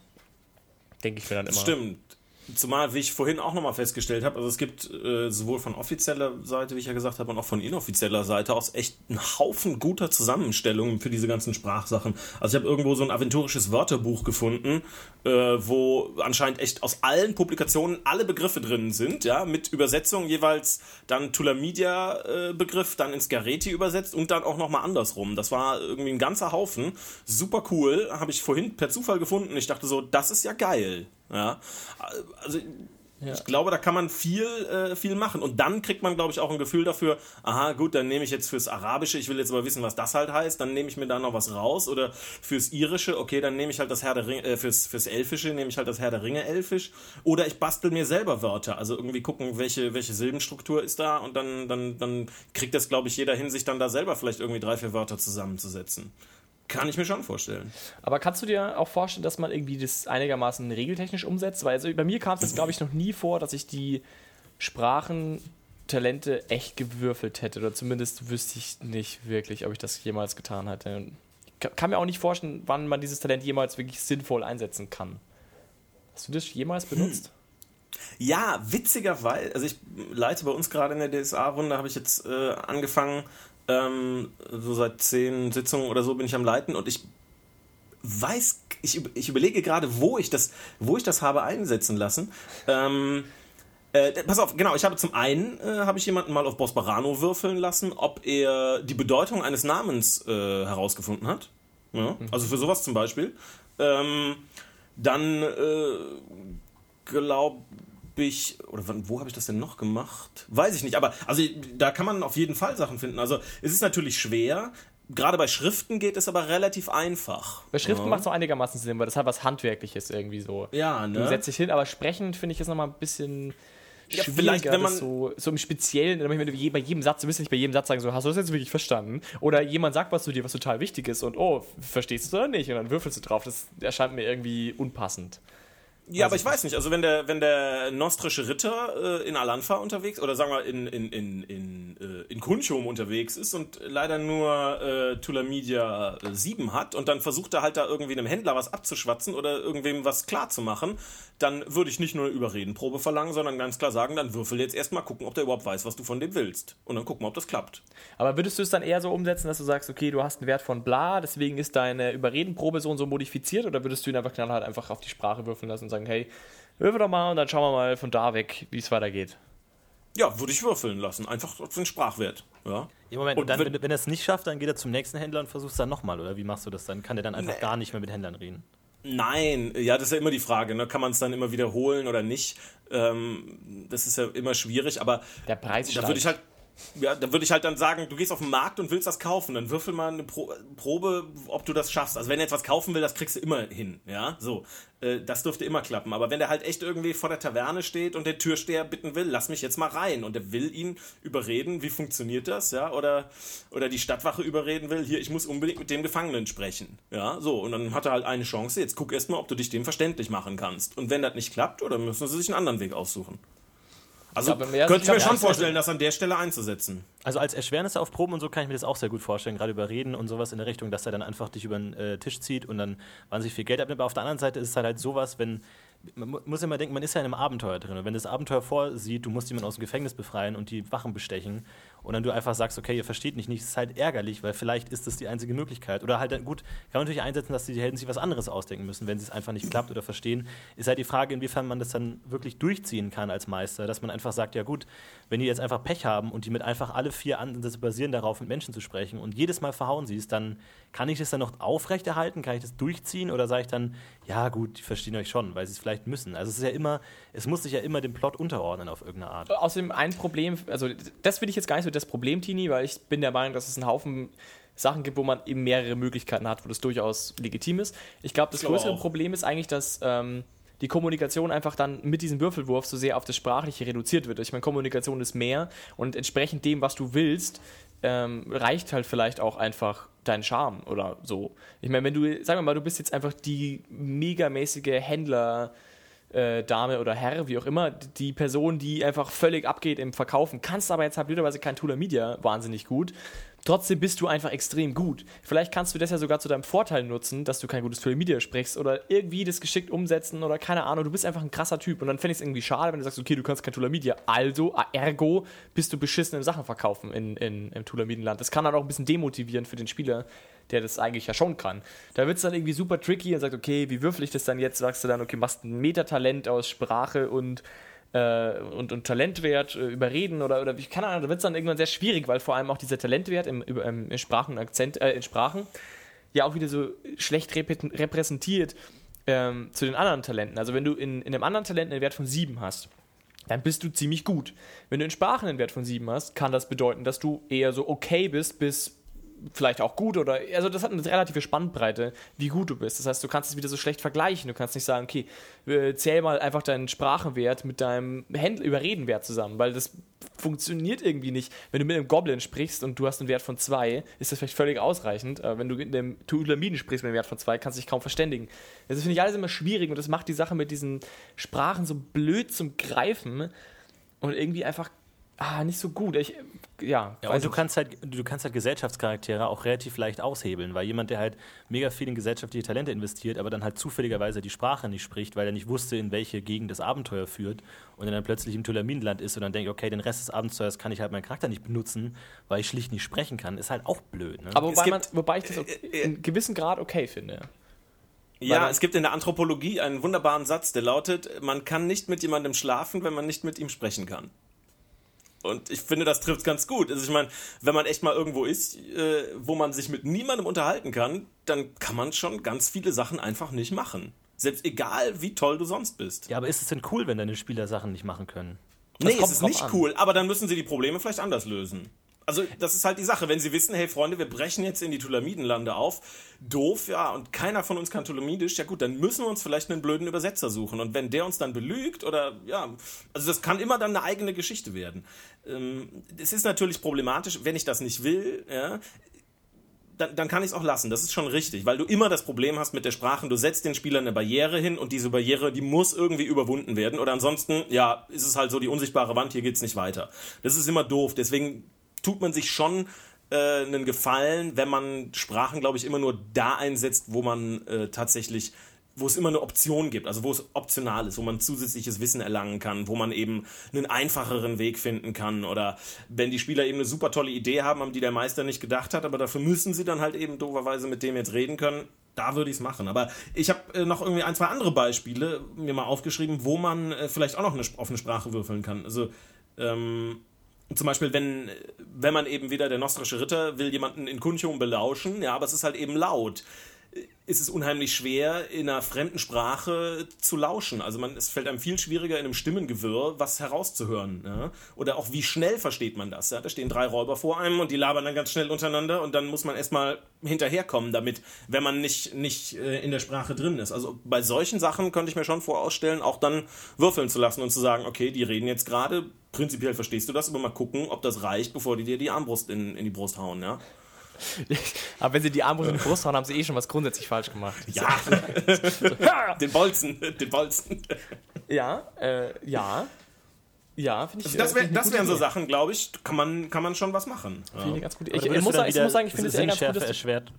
Denke ich mir dann immer. Stimmt. Zumal, wie ich vorhin auch nochmal festgestellt habe, also es gibt äh, sowohl von offizieller Seite, wie ich ja gesagt habe, und auch von inoffizieller Seite aus echt einen Haufen guter Zusammenstellungen für diese ganzen Sprachsachen. Also ich habe irgendwo so ein aventurisches Wörterbuch gefunden, äh, wo anscheinend echt aus allen Publikationen alle Begriffe drin sind, ja, mit Übersetzung jeweils dann Tulamidia-Begriff, dann ins Gareti übersetzt und dann auch nochmal andersrum. Das war irgendwie ein ganzer Haufen. Super cool. Habe ich vorhin per Zufall gefunden. Ich dachte so, das ist ja geil. Ja, also ich glaube, da kann man viel, äh, viel machen. Und dann kriegt man, glaube ich, auch ein Gefühl dafür, aha, gut, dann nehme ich jetzt fürs Arabische, ich will jetzt aber wissen, was das halt heißt, dann nehme ich mir da noch was raus. Oder fürs Irische, okay, dann nehme ich halt das Herr der Ringe, äh, fürs, fürs Elfische nehme ich halt das Herr der Ringe Elfisch. Oder ich bastel mir selber Wörter. Also irgendwie gucken, welche, welche Silbenstruktur ist da und dann, dann, dann kriegt das, glaube ich, jeder hin, sich dann da selber vielleicht irgendwie drei, vier Wörter zusammenzusetzen. Kann ich mir schon vorstellen. Aber kannst du dir auch vorstellen, dass man irgendwie das einigermaßen regeltechnisch umsetzt? Weil also bei mir kam es glaube ich, noch nie vor, dass ich die Sprachentalente echt gewürfelt hätte. Oder zumindest wüsste ich nicht wirklich, ob ich das jemals getan hätte. Ich ka- kann mir auch nicht vorstellen, wann man dieses Talent jemals wirklich sinnvoll einsetzen kann. Hast du das jemals benutzt? Ja, witzigerweise, also ich leite bei uns gerade in der DSA-Runde, habe ich jetzt äh, angefangen, ähm, so seit zehn Sitzungen oder so bin ich am Leiten und ich weiß, ich, ich überlege gerade, wo ich das, wo ich das habe einsetzen lassen. Ähm, äh, pass auf, genau, ich habe zum einen, äh, habe ich jemanden mal auf Bosbarano würfeln lassen, ob er die Bedeutung eines Namens äh, herausgefunden hat. Ja, mhm. Also für sowas zum Beispiel. Ähm, dann äh, glaube ich, oder wo habe ich das denn noch gemacht? Weiß ich nicht, aber also da kann man auf jeden Fall Sachen finden. Also es ist natürlich schwer, Gerade bei Schriften geht es aber relativ einfach. Bei Schriften ja. macht es auch einigermaßen Sinn, weil das hat was Handwerkliches irgendwie so. Ja, ne? Du setzt dich hin, aber sprechend finde ich es nochmal ein bisschen ja, vielleicht, wenn man so, so im Speziellen, du bei jedem Satz, du willst nicht bei jedem Satz sagen, so, hast du das jetzt wirklich verstanden? Oder jemand sagt was zu dir, was total wichtig ist und oh, verstehst du oder nicht? Und dann würfelst du drauf. Das erscheint mir irgendwie unpassend. Ja, aber ich weiß nicht. Also wenn der, wenn der nostrische Ritter äh, in Alanfa unterwegs oder sagen wir in, in, in, in, äh, in Kunchum unterwegs ist und leider nur äh, Tulamidia äh, 7 hat und dann versucht er halt da irgendwie einem Händler was abzuschwatzen oder irgendwem was klar zu machen, dann würde ich nicht nur eine Überredenprobe verlangen, sondern ganz klar sagen, dann würfel jetzt erstmal gucken, ob der überhaupt weiß, was du von dem willst. Und dann gucken, ob das klappt. Aber würdest du es dann eher so umsetzen, dass du sagst, okay, du hast einen Wert von bla, deswegen ist deine Überredenprobe so und so modifiziert oder würdest du ihn einfach knallhart einfach auf die Sprache würfeln lassen und sagen, sagen, hey, würfel doch mal und dann schauen wir mal von da weg, wie es weitergeht. Ja, würde ich würfeln lassen. Einfach auf den Sprachwert. Ja. Im Moment, und dann, wenn, wenn er es nicht schafft, dann geht er zum nächsten Händler und versucht es dann nochmal, oder wie machst du das dann? Kann der dann einfach nee. gar nicht mehr mit Händlern reden? Nein, ja, das ist ja immer die Frage, ne? kann man es dann immer wiederholen oder nicht? Ähm, das ist ja immer schwierig, aber der Preis da würde ich halt ja, da würde ich halt dann sagen, du gehst auf den Markt und willst das kaufen, dann würfel mal eine Pro Probe, ob du das schaffst. Also wenn er jetzt was kaufen will, das kriegst du immer hin, ja, so. Äh, das dürfte immer klappen. Aber wenn der halt echt irgendwie vor der Taverne steht und der Türsteher bitten will, lass mich jetzt mal rein und der will ihn überreden, wie funktioniert das, ja, oder, oder die Stadtwache überreden will, hier, ich muss unbedingt mit dem Gefangenen sprechen, ja, so. Und dann hat er halt eine Chance, jetzt guck erst mal, ob du dich dem verständlich machen kannst. Und wenn das nicht klappt, oder müssen sie sich einen anderen Weg aussuchen. Also ja, könnte ich mir schon vorstellen, das an der Stelle einzusetzen. Also als Erschwernisse auf Proben und so kann ich mir das auch sehr gut vorstellen, gerade über Reden und sowas in der Richtung, dass er dann einfach dich über den äh, Tisch zieht und dann wahnsinnig viel Geld abnimmt. Aber auf der anderen Seite ist es halt, halt sowas, wenn man muss immer denken, man ist ja in einem Abenteuer drin. Und wenn das Abenteuer vorsieht, du musst jemanden aus dem Gefängnis befreien und die Wachen bestechen und dann du einfach sagst, okay, ihr versteht nicht, das ist halt ärgerlich, weil vielleicht ist das die einzige Möglichkeit. Oder halt gut, kann man natürlich einsetzen, dass die Helden sich was anderes ausdenken müssen, wenn es einfach nicht klappt oder verstehen. Ist halt die Frage, inwiefern man das dann wirklich durchziehen kann als Meister, dass man einfach sagt, ja gut, wenn die jetzt einfach Pech haben und die mit einfach alle vier Ansätze basieren darauf, mit Menschen zu sprechen und jedes Mal verhauen sie es, dann kann ich das dann noch aufrechterhalten? Kann ich das durchziehen? Oder sage ich dann, ja gut, die verstehen euch schon, weil sie es vielleicht müssen? Also es ist ja immer, es muss sich ja immer dem Plot unterordnen auf irgendeine Art. Außerdem ein Problem, also das will ich jetzt gar nicht so das Problem, Tini, weil ich bin der Meinung, dass es einen Haufen Sachen gibt, wo man eben mehrere Möglichkeiten hat, wo das durchaus legitim ist. Ich glaube, das größere Problem ist eigentlich, dass ähm, die Kommunikation einfach dann mit diesem Würfelwurf so sehr auf das Sprachliche reduziert wird. Ich meine, Kommunikation ist mehr und entsprechend dem, was du willst, ähm, reicht halt vielleicht auch einfach dein Charme oder so. Ich meine, wenn du, sagen wir mal, du bist jetzt einfach die megamäßige Händler- äh, Dame oder Herr, wie auch immer, die Person, die einfach völlig abgeht im Verkaufen, kannst aber jetzt halt blöderweise kein Tooler Media wahnsinnig gut. Trotzdem bist du einfach extrem gut. Vielleicht kannst du das ja sogar zu deinem Vorteil nutzen, dass du kein gutes Social Media sprichst oder irgendwie das geschickt umsetzen oder keine Ahnung. Du bist einfach ein krasser Typ und dann fände ich es irgendwie schade, wenn du sagst, okay, du kannst kein Tula Media. Also, ergo, bist du beschissen im Sachen verkaufen in, in, im Tula Medienland. Das kann dann auch ein bisschen demotivieren für den Spieler, der das eigentlich ja schon kann. Da wird es dann irgendwie super tricky und sagt, okay, wie würfel ich das dann jetzt? Sagst du dann, okay, machst ein Metatalent aus Sprache und äh, und, und Talentwert äh, überreden oder, oder keine Ahnung, da wird es dann irgendwann sehr schwierig, weil vor allem auch dieser Talentwert im, im, in Sprachen und Akzent, äh, in Sprachen ja auch wieder so schlecht repräsentiert ähm, zu den anderen Talenten. Also wenn du in, in einem anderen Talent einen Wert von 7 hast, dann bist du ziemlich gut. Wenn du in Sprachen einen Wert von 7 hast, kann das bedeuten, dass du eher so okay bist bis vielleicht auch gut oder also das hat eine relative Spannbreite, wie gut du bist. Das heißt, du kannst es wieder so schlecht vergleichen. Du kannst nicht sagen, okay, zähl mal einfach deinen Sprachenwert mit deinem Händler Überredenwert zusammen, weil das funktioniert irgendwie nicht. Wenn du mit einem Goblin sprichst und du hast einen Wert von 2, ist das vielleicht völlig ausreichend. Aber wenn du mit einem Tulamiden sprichst mit einem Wert von 2, kannst du dich kaum verständigen. Das finde ich alles immer schwierig und das macht die Sache mit diesen Sprachen so blöd zum Greifen und irgendwie einfach ah, nicht so gut. Ich, ja, Ja, und du nicht. kannst halt, du kannst halt Gesellschaftscharaktere auch relativ leicht aushebeln, weil jemand, der halt mega viel in gesellschaftliche Talente investiert, aber dann halt zufälligerweise die Sprache nicht spricht, weil er nicht wusste, in welche Gegend das Abenteuer führt und dann plötzlich im Tulaminenland ist und dann denkt, okay, den Rest des Abenteuers kann ich halt meinen Charakter nicht benutzen, weil ich schlicht nicht sprechen kann, ist halt auch blöd. Ne? Aber wobei, man, gibt- wobei ich das okay, äh, äh, in gewissem Grad okay finde. Ja, man- es gibt in der Anthropologie einen wunderbaren Satz, der lautet, man kann nicht mit jemandem schlafen, wenn man nicht mit ihm sprechen kann. Und ich finde, das trifft ganz gut. Also ich meine, wenn man echt mal irgendwo ist, äh, wo man sich mit niemandem unterhalten kann, dann kann man schon ganz viele Sachen einfach nicht machen. Selbst egal, wie toll du sonst bist. ja, aber ist es denn cool, wenn deine Spieler Sachen nicht machen können? nee, kommt es ist nicht an. cool, aber dann müssen sie die Probleme vielleicht anders lösen. Also, das ist halt die Sache. Wenn sie wissen, hey Freunde, wir brechen jetzt in die Tulamidenlande auf, doof, ja, und keiner von uns kann Tulamidisch, ja gut, dann müssen wir uns vielleicht einen blöden Übersetzer suchen. Und wenn der uns dann belügt oder, ja, also das kann immer dann eine eigene Geschichte werden. Ähm, es ist natürlich problematisch, wenn ich das nicht will, ja, dann, dann kann ich es auch lassen. Das ist schon richtig, weil du immer das Problem hast mit der Sprache. Du setzt den Spielern eine Barriere hin und diese Barriere, die muss irgendwie überwunden werden. Oder ansonsten, ja, ist es halt so die unsichtbare Wand, hier geht's nicht weiter. Das ist immer doof. Deswegen tut man sich schon äh, einen Gefallen, wenn man Sprachen, glaube ich, immer nur da einsetzt, wo man äh, tatsächlich wo es immer eine Option gibt, also wo es optional ist, wo man zusätzliches Wissen erlangen kann, wo man eben einen einfacheren Weg finden kann oder wenn die Spieler eben eine super tolle Idee haben, an die der Meister nicht gedacht hat, aber dafür müssen sie dann halt eben dooferweise mit dem jetzt reden können, da würde ich es machen. Aber ich habe äh, noch irgendwie ein, zwei andere Beispiele mir mal aufgeschrieben, wo man äh, vielleicht auch noch eine, auf eine Sprache würfeln kann. Also ähm, zum Beispiel, wenn, wenn man eben wieder der nostrische Ritter will jemanden in Kunchum belauschen, ja, aber es ist halt eben laut ist es unheimlich schwer, in einer fremden Sprache zu lauschen. Also man, es fällt einem viel schwieriger, in einem Stimmengewirr was herauszuhören. Ja? Oder auch, wie schnell versteht man das? Ja? Da stehen drei Räuber vor einem und die labern dann ganz schnell untereinander und dann muss man erstmal hinterherkommen damit, wenn man nicht, nicht äh, in der Sprache drin ist. Also bei solchen Sachen könnte ich mir schon vorausstellen, auch dann würfeln zu lassen und zu sagen, okay, die reden jetzt gerade, prinzipiell verstehst du das, aber mal gucken, ob das reicht, bevor die dir die Armbrust in, in die Brust hauen, ja. Aber wenn sie die Armbrust in die Brust hauen, haben sie eh schon was grundsätzlich falsch gemacht. Ja, den Bolzen, den Bolzen. Ja, äh, ja. Ja, finde ich. Also das, wär, das wären so. Sachen, glaube ich, kann man, kann man schon was machen. Finde ich ganz gut. Ich, da ich, muss sagen, ich muss sagen, ich finde es eher ganz gut, dass erschwert.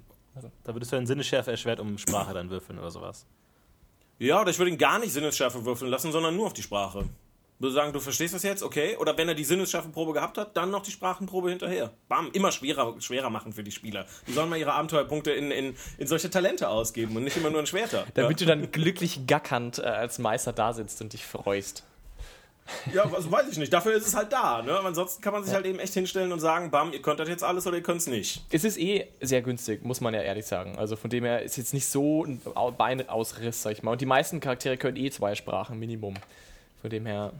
Da würdest du dann Sinnesschärfe erschwert um Sprache dann würfeln oder sowas. Ja, oder ich würde ihn gar nicht Sinnesschärfe würfeln lassen, sondern nur auf die Sprache. Würde sagen, du verstehst das jetzt, okay? Oder wenn er die Sinnesschärfenprobe gehabt hat, dann noch die Sprachenprobe hinterher. Bam, immer schwerer, schwerer machen für die Spieler. Die sollen mal ihre Abenteuerpunkte in, in, in solche Talente ausgeben und nicht immer nur in Schwerter. damit du dann glücklich gackernd äh, als Meister da sitzt und dich freust. Ja, ja also weiß ich nicht. Dafür ist es halt da. Ne? Aber ansonsten kann man sich halt eben echt hinstellen und sagen, bam, ihr könnt das jetzt alles oder ihr könnt es nicht. Es ist eh sehr günstig, muss man ja ehrlich sagen. Also von dem her ist jetzt nicht so ein Au- Beinausriss, sag ich mal. Und die meisten Charaktere können eh zwei Sprachen, Minimum. Von dem her.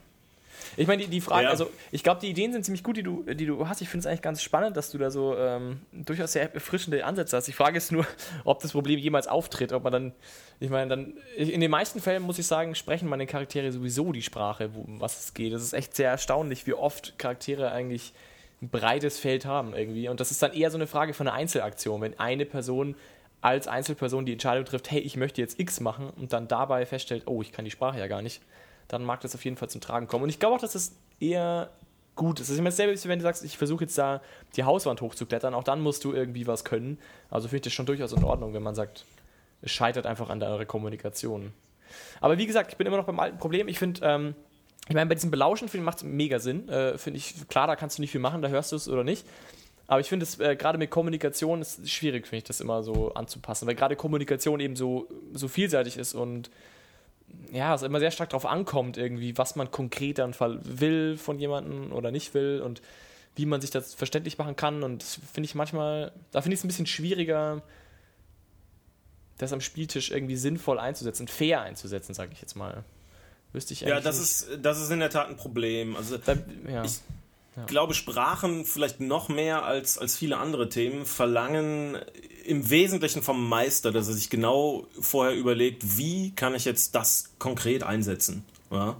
Ich meine, die, die Frage, Ja. also ich glaube, die Ideen sind ziemlich gut, die du, die du hast. Ich finde es eigentlich ganz spannend, dass du da so ähm, durchaus sehr erfrischende Ansätze hast. Die Frage ist nur, ob das Problem jemals auftritt, ob man dann, ich meine, dann, in den meisten Fällen muss ich sagen, sprechen meine Charaktere sowieso die Sprache, wo, um was es geht. Das ist echt sehr erstaunlich, wie oft Charaktere eigentlich ein breites Feld haben irgendwie. Und das ist dann eher so eine Frage von einer Einzelaktion, wenn eine Person als Einzelperson die Entscheidung trifft, hey, ich möchte jetzt X machen und dann dabei feststellt, oh, ich kann die Sprache ja gar nicht, dann mag das auf jeden Fall zum Tragen kommen. Und ich glaube auch, dass das eher gut ist. Das ist immer dasselbe, wenn du sagst, ich versuche jetzt da die Hauswand hochzuklettern, auch dann musst du irgendwie was können. Also finde ich das schon durchaus in Ordnung, wenn man sagt, es scheitert einfach an deiner Kommunikation. Aber wie gesagt, ich bin immer noch beim alten Problem. Ich finde, ähm, ich meine, bei diesem Belauschen macht es mega Sinn. Äh, finde ich, klar, da kannst du nicht viel machen, da hörst du es oder nicht. Aber ich finde es äh, gerade mit Kommunikation ist schwierig, finde ich, das immer so anzupassen, weil gerade Kommunikation eben so, so vielseitig ist und ja, es immer sehr stark darauf ankommt, irgendwie, was man konkret dann will von jemandem oder nicht will und wie man sich das verständlich machen kann. Und das finde ich manchmal, da finde ich es ein bisschen schwieriger, das am Spieltisch irgendwie sinnvoll einzusetzen, fair einzusetzen, sage ich jetzt mal. Wüsste ich eigentlich Ja, das nicht. ist, das ist in der Tat ein Problem. Also Da, ja. Ich- ich glaube, Sprachen vielleicht noch mehr als, als viele andere Themen verlangen im Wesentlichen vom Meister, dass er sich genau vorher überlegt, wie kann ich jetzt das konkret einsetzen. Ja?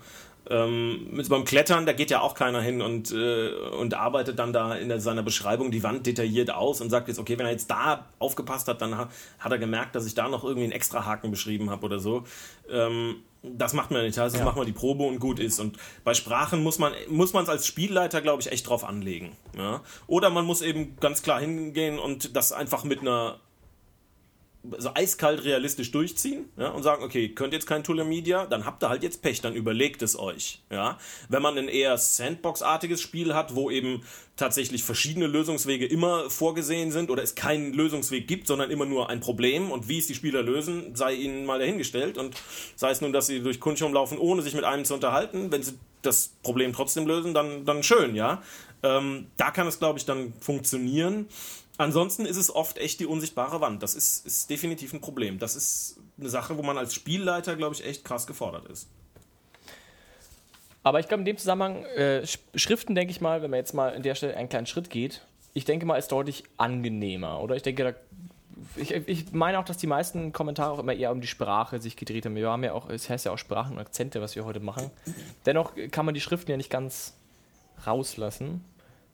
Ähm, beim Klettern, da geht ja auch keiner hin und, äh, und arbeitet dann da in der, seiner Beschreibung die Wand detailliert aus und sagt jetzt, okay, wenn er jetzt da aufgepasst hat, dann ha, hat er gemerkt, dass ich da noch irgendwie einen extra Haken beschrieben habe oder so. Ähm, Das macht man ja nicht. Also ja. macht man die Probe und gut ist. Und bei Sprachen muss man muss man es als Spielleiter, glaube ich, echt drauf anlegen. Ja? Oder man muss eben ganz klar hingehen und das einfach mit einer so eiskalt realistisch durchziehen ja, und sagen, okay, könnt jetzt kein Tool Media, dann habt ihr halt jetzt Pech, dann überlegt es euch. Ja. Wenn man ein eher Sandbox-artiges Spiel hat, wo eben tatsächlich verschiedene Lösungswege immer vorgesehen sind oder es keinen Lösungsweg gibt, sondern immer nur ein Problem und wie es die Spieler lösen, sei ihnen mal dahingestellt und sei es nun, dass sie durch Kunstschirm laufen, ohne sich mit einem zu unterhalten, wenn sie das Problem trotzdem lösen, dann, dann schön, ja. Ähm, da kann es, glaube ich, dann funktionieren. Ansonsten ist es oft echt die unsichtbare Wand. Das ist, ist definitiv ein Problem. Das ist eine Sache, wo man als Spielleiter, glaube ich, echt krass gefordert ist. Aber ich glaube, in dem Zusammenhang, äh, Schriften, denke ich mal, wenn man jetzt mal an der Stelle einen kleinen Schritt geht, ich denke mal, ist deutlich angenehmer. Oder ich denke, da, ich, ich meine auch, dass die meisten Kommentare auch immer eher um die Sprache sich gedreht haben. Wir haben ja auch, es heißt ja auch Sprachen und Akzente, was wir heute machen. Dennoch kann man die Schriften ja nicht ganz rauslassen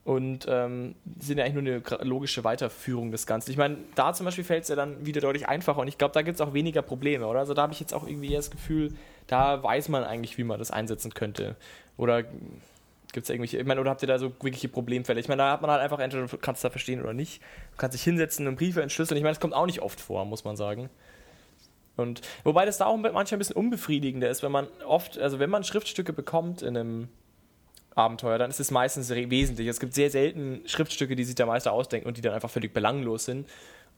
und ähm, sind ja eigentlich nur eine logische Weiterführung des Ganzen. Ich meine, da zum Beispiel fällt es ja dann wieder deutlich einfacher und ich glaube, da gibt es auch weniger Probleme, oder? Also da habe ich jetzt auch irgendwie das Gefühl, da weiß man eigentlich, wie man das einsetzen könnte. Oder gibt es irgendwelche, ich meine, oder habt ihr da so wirkliche Problemfälle? Ich meine, da hat man halt einfach entweder du kannst da verstehen oder nicht. Du kannst dich hinsetzen und Briefe entschlüsseln. Ich meine, das kommt auch nicht oft vor, muss man sagen. Und wobei das da auch manchmal ein bisschen unbefriedigender ist, wenn man oft, also wenn man Schriftstücke bekommt in einem Abenteuer, dann ist es meistens wesentlich. Es gibt sehr selten Schriftstücke, die sich der Meister ausdenkt und die dann einfach völlig belanglos sind.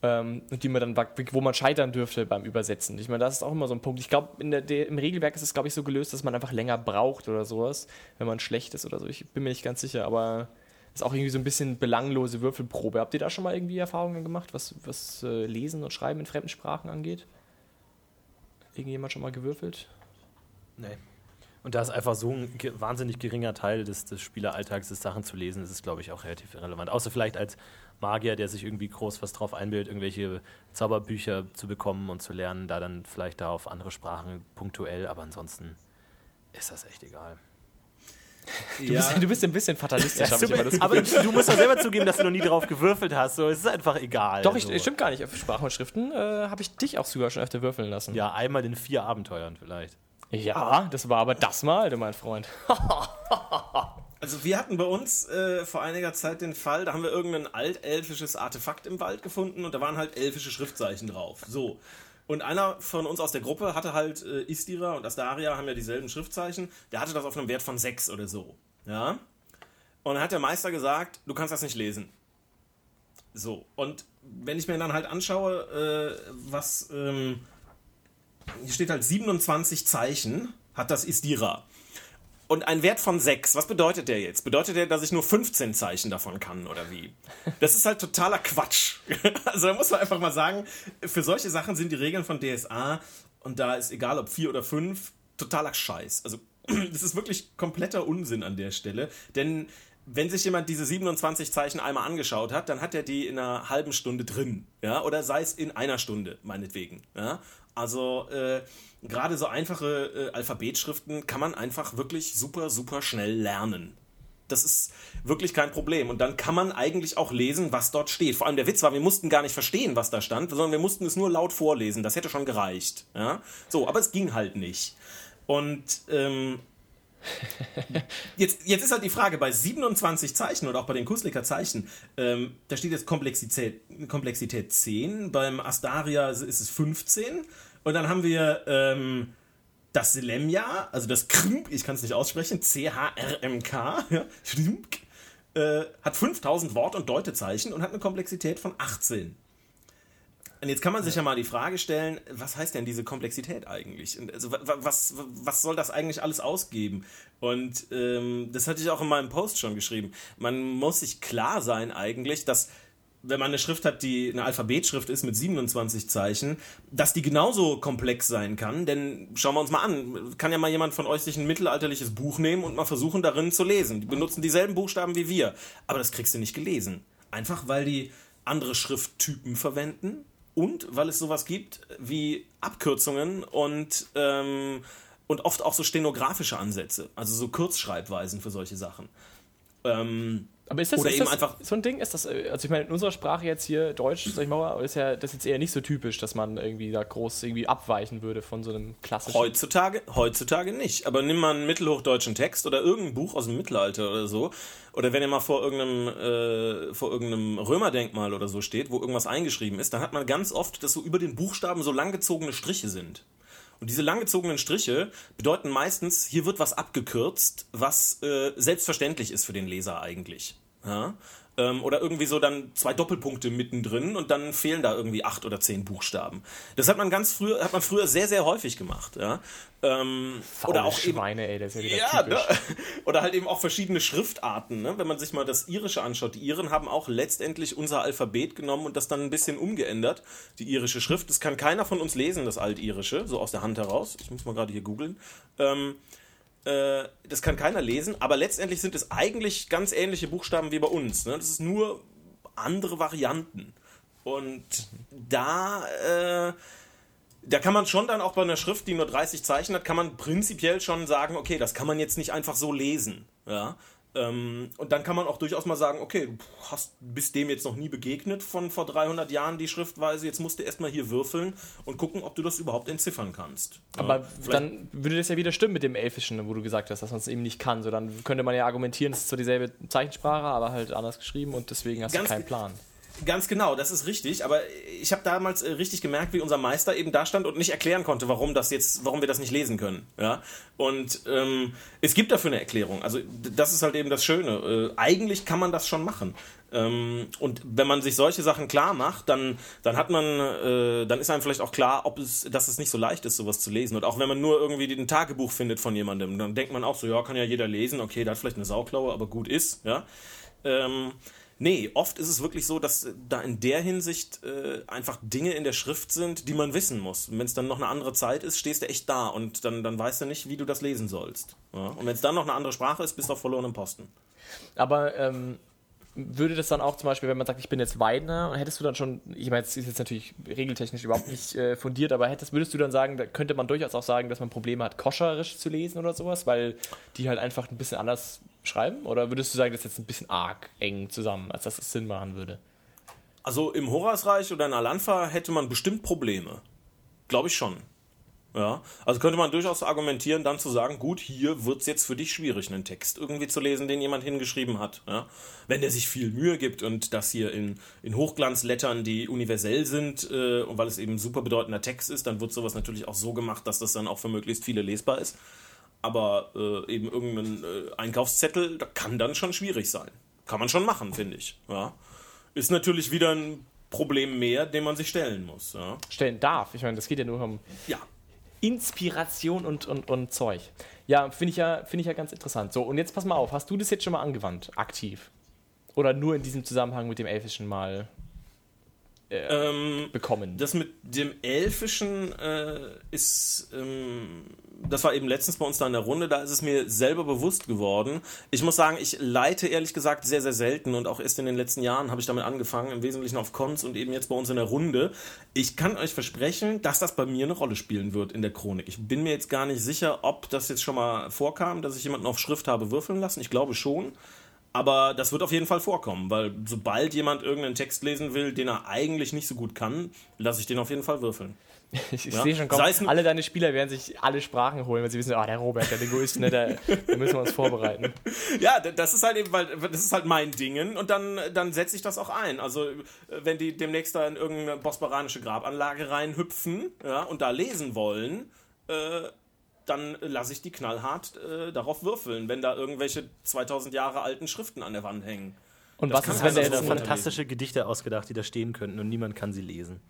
Ähm, und die man dann, wo man scheitern dürfte beim Übersetzen. Ich meine, das ist auch immer so ein Punkt. Ich glaube, im Regelwerk ist es, glaube ich, so gelöst, dass man einfach länger braucht oder sowas, wenn man schlecht ist oder so. Ich bin mir nicht ganz sicher, aber ist auch irgendwie so ein bisschen belanglose Würfelprobe. Habt ihr da schon mal irgendwie Erfahrungen gemacht, was, was äh, Lesen und Schreiben in fremden Sprachen angeht? Irgendjemand schon mal gewürfelt? Nee. Und da ist einfach so ein wahnsinnig geringer Teil des, des Spieleralltags, des Sachen zu lesen, ist es, glaube ich, auch relativ irrelevant. Außer vielleicht als Magier, der sich irgendwie groß was drauf einbildet, irgendwelche Zauberbücher zu bekommen und zu lernen, da dann vielleicht da auf andere Sprachen punktuell, aber ansonsten ist das echt egal. Du, ja. bist, du bist ein bisschen fatalistisch. Ja, du, aber du musst doch selber zugeben, dass du noch nie drauf gewürfelt hast. So, es ist einfach egal. Doch, ich, stimmt gar nicht. Auf Sprachen und Schriften äh, habe ich dich auch sogar schon öfter würfeln lassen. Ja, einmal in vier Abenteuern vielleicht. Ja, das war aber das Mal, du mein Freund. also wir hatten bei uns äh, vor einiger Zeit den Fall, da haben wir irgendein altelfisches Artefakt im Wald gefunden und da waren halt elfische Schriftzeichen drauf. So. Und einer von uns aus der Gruppe hatte halt äh, Istira und Astaria haben ja dieselben Schriftzeichen. Der hatte das auf einem Wert von 6 oder so. Ja. Und dann hat der Meister gesagt, du kannst das nicht lesen. So. Und wenn ich mir dann halt anschaue, äh, was ähm, hier steht halt 27 Zeichen hat das Istira. Und ein Wert von 6, was bedeutet der jetzt? Bedeutet der, dass ich nur 15 Zeichen davon kann oder wie? Das ist halt totaler Quatsch. Also da muss man einfach mal sagen, für solche Sachen sind die Regeln von DSA und da ist egal ob 4 oder 5, totaler Scheiß. Also das ist wirklich kompletter Unsinn an der Stelle, denn wenn sich jemand diese 27 Zeichen einmal angeschaut hat, dann hat er die in einer halben Stunde drin, ja, oder sei es in einer Stunde, meinetwegen, ja. Also äh, gerade so einfache äh, Alphabetschriften kann man einfach wirklich super, super schnell lernen. Das ist wirklich kein Problem. Und dann kann man eigentlich auch lesen, was dort steht. Vor allem der Witz war, wir mussten gar nicht verstehen, was da stand, sondern wir mussten es nur laut vorlesen. Das hätte schon gereicht. Ja? So, aber es ging halt nicht. Und ähm, jetzt, jetzt ist halt die Frage, bei 27 Zeichen oder auch bei den Kusliker Zeichen, ähm, da steht jetzt Komplexität, Komplexität 10, beim Astaria ist es 15 und dann haben wir ähm, das Selemja, also das Krmk, ich kann es nicht aussprechen, C-H-R-M-K, ja, äh, hat 5000 Wort- und Deutezeichen und hat eine Komplexität von 18. Und jetzt kann man sich ja mal die Frage stellen, was heißt denn diese Komplexität eigentlich? Also, was, was soll das eigentlich alles ausgeben? Und ähm, das hatte ich auch in meinem Post schon geschrieben. Man muss sich klar sein eigentlich, dass wenn man eine Schrift hat, die eine Alphabetschrift ist mit 27 Zeichen, dass die genauso komplex sein kann. Denn schauen wir uns mal an, kann ja mal jemand von euch sich ein mittelalterliches Buch nehmen und mal versuchen, darin zu lesen. Die benutzen dieselben Buchstaben wie wir, aber das kriegst du nicht gelesen. Einfach weil die andere Schrifttypen verwenden und weil es sowas gibt wie Abkürzungen und, ähm, und oft auch so stenografische Ansätze, also so Kurzschreibweisen für solche Sachen. Ähm, Aber ist das, Oder ist eben das einfach- so ein Ding? Ist das, äh, also ich meine, in unserer Sprache jetzt hier, Deutsch, sag ich mal, ist ja das jetzt eher nicht so typisch, dass man irgendwie da groß irgendwie abweichen würde von so einem klassischen. Heutzutage, heutzutage nicht. Aber nimm mal einen mittelhochdeutschen Text oder irgendein Buch aus dem Mittelalter oder so. Oder wenn ihr mal vor irgendeinem, äh, vor irgendeinem Römerdenkmal oder so steht, wo irgendwas eingeschrieben ist, dann hat man ganz oft, dass so über den Buchstaben so langgezogene Striche sind. Und diese langgezogenen Striche bedeuten meistens, hier wird was abgekürzt, was äh, selbstverständlich ist für den Leser eigentlich. Ja? Ähm, oder irgendwie so dann zwei Doppelpunkte mittendrin und dann fehlen da irgendwie acht oder zehn Buchstaben. Das hat man ganz früher, hat man früher sehr, sehr häufig gemacht. Ja? Ähm, oder auch eben, Schweine, ey, das ist ja wieder ja, ne? oder halt eben auch verschiedene Schriftarten. Ne? Wenn man sich mal das Irische anschaut, die Iren haben auch letztendlich unser Alphabet genommen und das dann ein bisschen umgeändert, die irische Schrift. Das kann keiner von uns lesen, das Altirische, so aus der Hand heraus. Ich muss mal gerade hier googeln. Ähm, äh, das kann keiner lesen, aber letztendlich sind es eigentlich ganz ähnliche Buchstaben wie bei uns. Ne? Das ist nur andere Varianten. Und da, äh, da kann man schon dann auch bei einer Schrift, die nur 30 Zeichen hat, kann man prinzipiell schon sagen, okay, das kann man jetzt nicht einfach so lesen. Ja? Ähm, und dann kann man auch durchaus mal sagen, okay, du hast bist dem jetzt noch nie begegnet von vor 300 Jahren die Schriftweise, jetzt musst du erstmal hier würfeln und gucken, ob du das überhaupt entziffern kannst. Aber Ja, dann würde das ja wieder stimmen mit dem Elfischen, wo du gesagt hast, dass man es eben nicht kann. So, dann könnte man ja argumentieren, es ist zwar dieselbe Zeichensprache, aber halt anders geschrieben und deswegen hast du keinen Plan. Ganz genau, das ist richtig. Aber ich habe damals äh, richtig gemerkt, wie unser Meister eben da stand und nicht erklären konnte, warum das jetzt, warum wir das nicht lesen können. Ja. Und ähm, es gibt dafür eine Erklärung. Also das ist halt eben das Schöne. Äh, eigentlich kann man das schon machen. Ähm, und wenn man sich solche Sachen klar macht, dann, dann hat man, äh, dann ist einem vielleicht auch klar, ob es, dass es nicht so leicht ist, sowas zu lesen. Und auch wenn man nur irgendwie ein Tagebuch findet von jemandem, dann denkt man auch so, ja, kann ja jeder lesen. Okay, da hat vielleicht eine Sauklaue, aber gut ist. Ja. Ähm, Nee, oft ist es wirklich so, dass äh, da in der Hinsicht äh, einfach Dinge in der Schrift sind, die man wissen muss. Und wenn es dann noch eine andere Zeit ist, stehst du echt da und dann, dann weißt du nicht, wie du das lesen sollst. Ja? Und wenn es dann noch eine andere Sprache ist, bist du auf verlorenem Posten. Aber ähm, würde das dann auch zum Beispiel, wenn man sagt, ich bin jetzt Weidner, hättest du dann schon, ich meine, es ist jetzt natürlich regeltechnisch überhaupt nicht äh, fundiert, aber hättest, würdest du dann sagen, da könnte man durchaus auch sagen, dass man Probleme hat, koscherisch zu lesen oder sowas, weil die halt einfach ein bisschen anders schreiben? Oder würdest du sagen, das ist jetzt ein bisschen arg eng zusammen, als dass es Sinn machen würde? Also im Horasreich oder in Alanfa hätte man bestimmt Probleme. Glaube ich schon. Ja, also könnte man durchaus argumentieren, dann zu sagen, gut, hier wird es jetzt für dich schwierig, einen Text irgendwie zu lesen, den jemand hingeschrieben hat. Ja? Wenn der sich viel Mühe gibt und das hier in, in Hochglanzlettern, die universell sind, äh, und weil es eben super bedeutender Text ist, dann wird sowas natürlich auch so gemacht, dass das dann auch für möglichst viele lesbar ist. Aber äh, eben irgendein äh, Einkaufszettel, da kann dann schon schwierig sein. Kann man schon machen, finde ich. Ja? Ist natürlich wieder ein Problem mehr, dem man sich stellen muss. Ja. Stellen darf. Ich meine, das geht ja nur um ja. Inspiration und, und, und Zeug. Ja, finde ich, ja, find ich ja ganz interessant. So, und jetzt pass mal auf, hast du das jetzt schon mal angewandt, aktiv? Oder nur in diesem Zusammenhang mit dem Elfischen mal Ähm, bekommen? das mit dem Elfischen äh, ist, ähm, das war eben letztens bei uns da in der Runde, da ist es mir selber bewusst geworden. Ich muss sagen, ich leite ehrlich gesagt sehr, sehr selten und auch erst in den letzten Jahren habe ich damit angefangen, im Wesentlichen auf Cons und eben jetzt bei uns in der Runde. Ich kann euch versprechen, dass das bei mir eine Rolle spielen wird in der Chronik. Ich bin mir jetzt gar nicht sicher, ob das jetzt schon mal vorkam, dass ich jemanden auf Schrift habe würfeln lassen. Ich glaube schon. Aber das wird auf jeden Fall vorkommen, weil sobald jemand irgendeinen Text lesen will, den er eigentlich nicht so gut kann, lasse ich den auf jeden Fall würfeln. Ich, ich Ja. sehe schon, komm, alle deine Spieler werden sich alle Sprachen holen, weil sie wissen, ah, der Robert, der Linguist, ne, da, da müssen wir uns vorbereiten. Ja, das ist halt eben, weil das ist halt mein Dingen und dann, dann setze ich das auch ein. Also wenn die demnächst da in irgendeine bosporanische Grabanlage reinhüpfen ja, und da lesen wollen, äh, dann lasse ich die knallhart äh, darauf würfeln, wenn da irgendwelche 2000 Jahre alten Schriften an der Wand hängen. Und Das was ist, wenn sind Wunderlesen. fantastische Gedichte ausgedacht, die da stehen könnten und niemand kann sie lesen.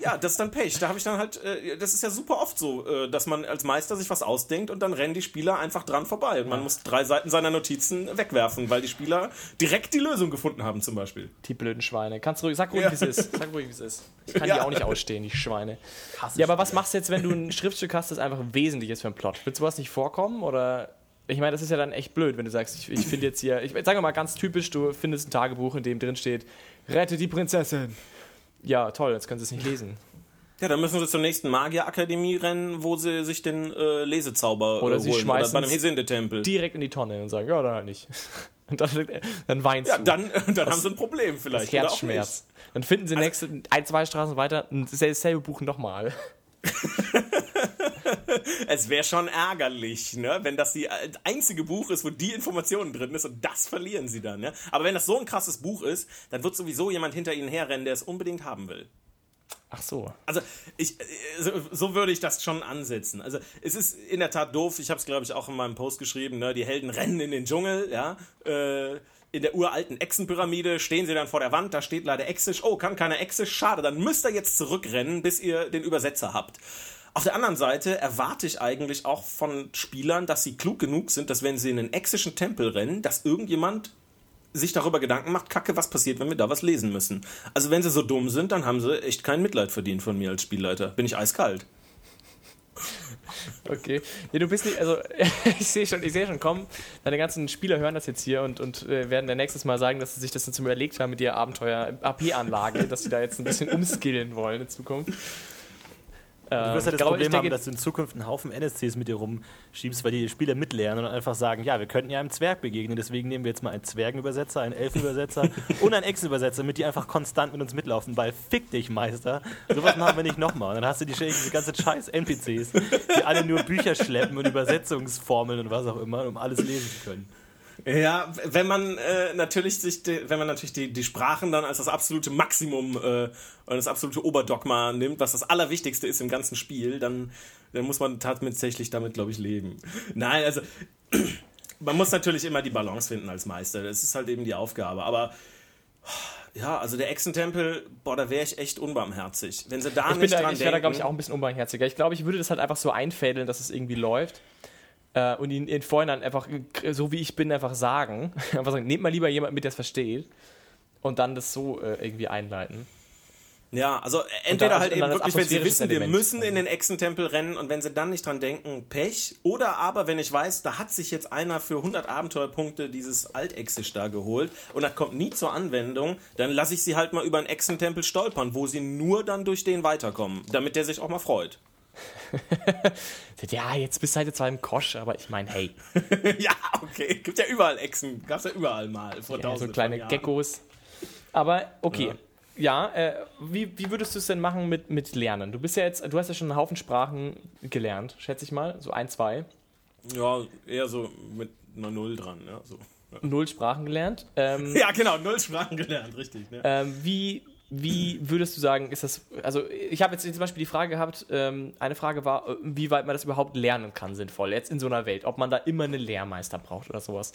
Ja, das ist dann Pech. Da habe ich dann halt, äh, das ist ja super oft so, äh, dass man als Meister sich was ausdenkt und dann rennen die Spieler einfach dran vorbei. Und man muss drei Seiten seiner Notizen wegwerfen, weil die Spieler direkt die Lösung gefunden haben, zum Beispiel. Die blöden Schweine. Kannst du ruhig, sag ruhig, Ja. wie es ist. Sag ruhig, wie es ist. Ich kann die Ja. auch nicht ausstehen, die Schweine. Ja, aber was machst du jetzt, wenn du ein Schriftstück hast, das einfach wesentlich ist für einen Plot? Wird sowas nicht vorkommen? Oder. Ich meine, das ist ja dann echt blöd, wenn du sagst, ich, ich finde jetzt hier, ich sage mal ganz typisch, du findest ein Tagebuch, in dem drin steht, rette die Prinzessin. Ja, toll, jetzt können sie es nicht lesen. Ja, dann müssen sie zur nächsten Magierakademie rennen, wo sie sich den äh, Lesezauber Oder äh, sie holen. schmeißen Oder bei einem es Hesinde-Tempel. Direkt in die Tonne und sagen, ja, dann halt nicht. Und dann, dann weinst Ja, du. dann, dann haben sie ein Problem vielleicht. das Herzschmerz. Dann finden sie nächste, ein, zwei Straßen weiter dasselbe Buch nochmal. Es wäre schon ärgerlich, ne? wenn das die äh, einzige Buch ist, wo die Informationen drin ist und das verlieren sie dann. Ne? Aber wenn das so ein krasses Buch ist, dann wird sowieso jemand hinter ihnen herrennen, der es unbedingt haben will. Ach so. Also ich, äh, so, so würde ich das schon ansetzen. Also es ist in der Tat doof. Ich habe es glaube ich auch in meinem Post geschrieben. Ne? Die Helden rennen in den Dschungel. Ja. Äh, in der uralten Echsenpyramide stehen sie dann vor der Wand. Da steht leider Exisch. Oh, kann keiner Exisch. Schade. Dann müsst ihr jetzt zurückrennen, bis ihr den Übersetzer habt. Auf der anderen Seite erwarte ich eigentlich auch von Spielern, dass sie klug genug sind, dass wenn sie in einen exischen Tempel rennen, dass irgendjemand sich darüber Gedanken macht, Kacke, was passiert, wenn wir da was lesen müssen. Also wenn sie so dumm sind, dann haben sie echt kein Mitleid verdient von mir als Spielleiter. Bin ich eiskalt. Okay. Nee, du bist nicht, also ich sehe schon, ich sehe schon kommen, deine ganzen Spieler hören das jetzt hier und, und äh, werden dann nächstes Mal sagen, dass sie sich das jetzt überlegt haben mit ihrer Abenteuer-AP-Anlage, dass sie da jetzt ein bisschen umskillen wollen in Zukunft. Du wirst ja das glaub, Problem ich denke- haben, dass du in Zukunft einen Haufen NSCs mit dir rumschiebst, weil die Spieler mitlernen und einfach sagen, ja, wir könnten ja einem Zwerg begegnen, deswegen nehmen wir jetzt mal einen Zwergenübersetzer, einen Elfenübersetzer und einen Echsenübersetzer, damit die einfach konstant mit uns mitlaufen, weil fick dich, Meister. Sowas machen wir nicht nochmal. Und dann hast du die, diese ganze scheiß NPCs, die alle nur Bücher schleppen und Übersetzungsformeln und was auch immer, um alles lesen zu können. Ja, wenn man äh, natürlich sich, de, wenn man natürlich die, die Sprachen dann als das absolute Maximum äh, und das absolute Oberdogma nimmt, was das Allerwichtigste ist im ganzen Spiel, dann, dann muss man tatsächlich damit, glaube ich, leben. Nein, also man muss natürlich immer die Balance finden als Meister. Das ist halt eben die Aufgabe. Aber ja, also der Echsentempel, boah, da wäre ich echt unbarmherzig. Wenn sie da Ich, bin nicht da, dran ich wäre da, glaube ich, auch ein bisschen unbarmherziger. Ich glaube, ich würde das halt einfach so einfädeln, dass es irgendwie läuft. Äh, und ihn in Vorhinein einfach, so wie ich bin, einfach sagen. einfach sagen, nehmt mal lieber jemanden mit, der es versteht. Und dann das so äh, irgendwie einleiten. Ja, also entweder halt eben dann wirklich, wenn sie wissen, wir Element. müssen in den Echsentempel rennen und wenn sie dann nicht dran denken, Pech. Oder aber, wenn ich weiß, da hat sich jetzt einer für 100 Abenteuerpunkte dieses Altexisch da geholt und das kommt nie zur Anwendung, dann lasse ich sie halt mal über einen Echsentempel stolpern, wo sie nur dann durch den weiterkommen, damit der sich auch mal freut. Ja, jetzt bist du halt zwar im Kosch, aber ich meine, hey, ja, okay, gibt ja überall Echsen, gab's ja überall mal vor ja, so kleine. Geckos. Aber okay. Ja, äh, wie, wie würdest du es denn machen mit, mit Lernen? Du bist ja jetzt, du hast ja schon einen Haufen Sprachen gelernt, schätze ich mal, so ein, zwei. Ja, eher so mit einer Null dran, ja, so. Ja. Null Sprachen gelernt. Ähm, Ja, genau, null Sprachen gelernt, richtig. Ne? Ähm, wie, wie würdest du sagen, ist das, also ich habe jetzt zum Beispiel die Frage gehabt, ähm, eine Frage war, wie weit man das überhaupt lernen kann, sinnvoll, jetzt in so einer Welt, ob man da immer einen Lehrmeister braucht oder sowas.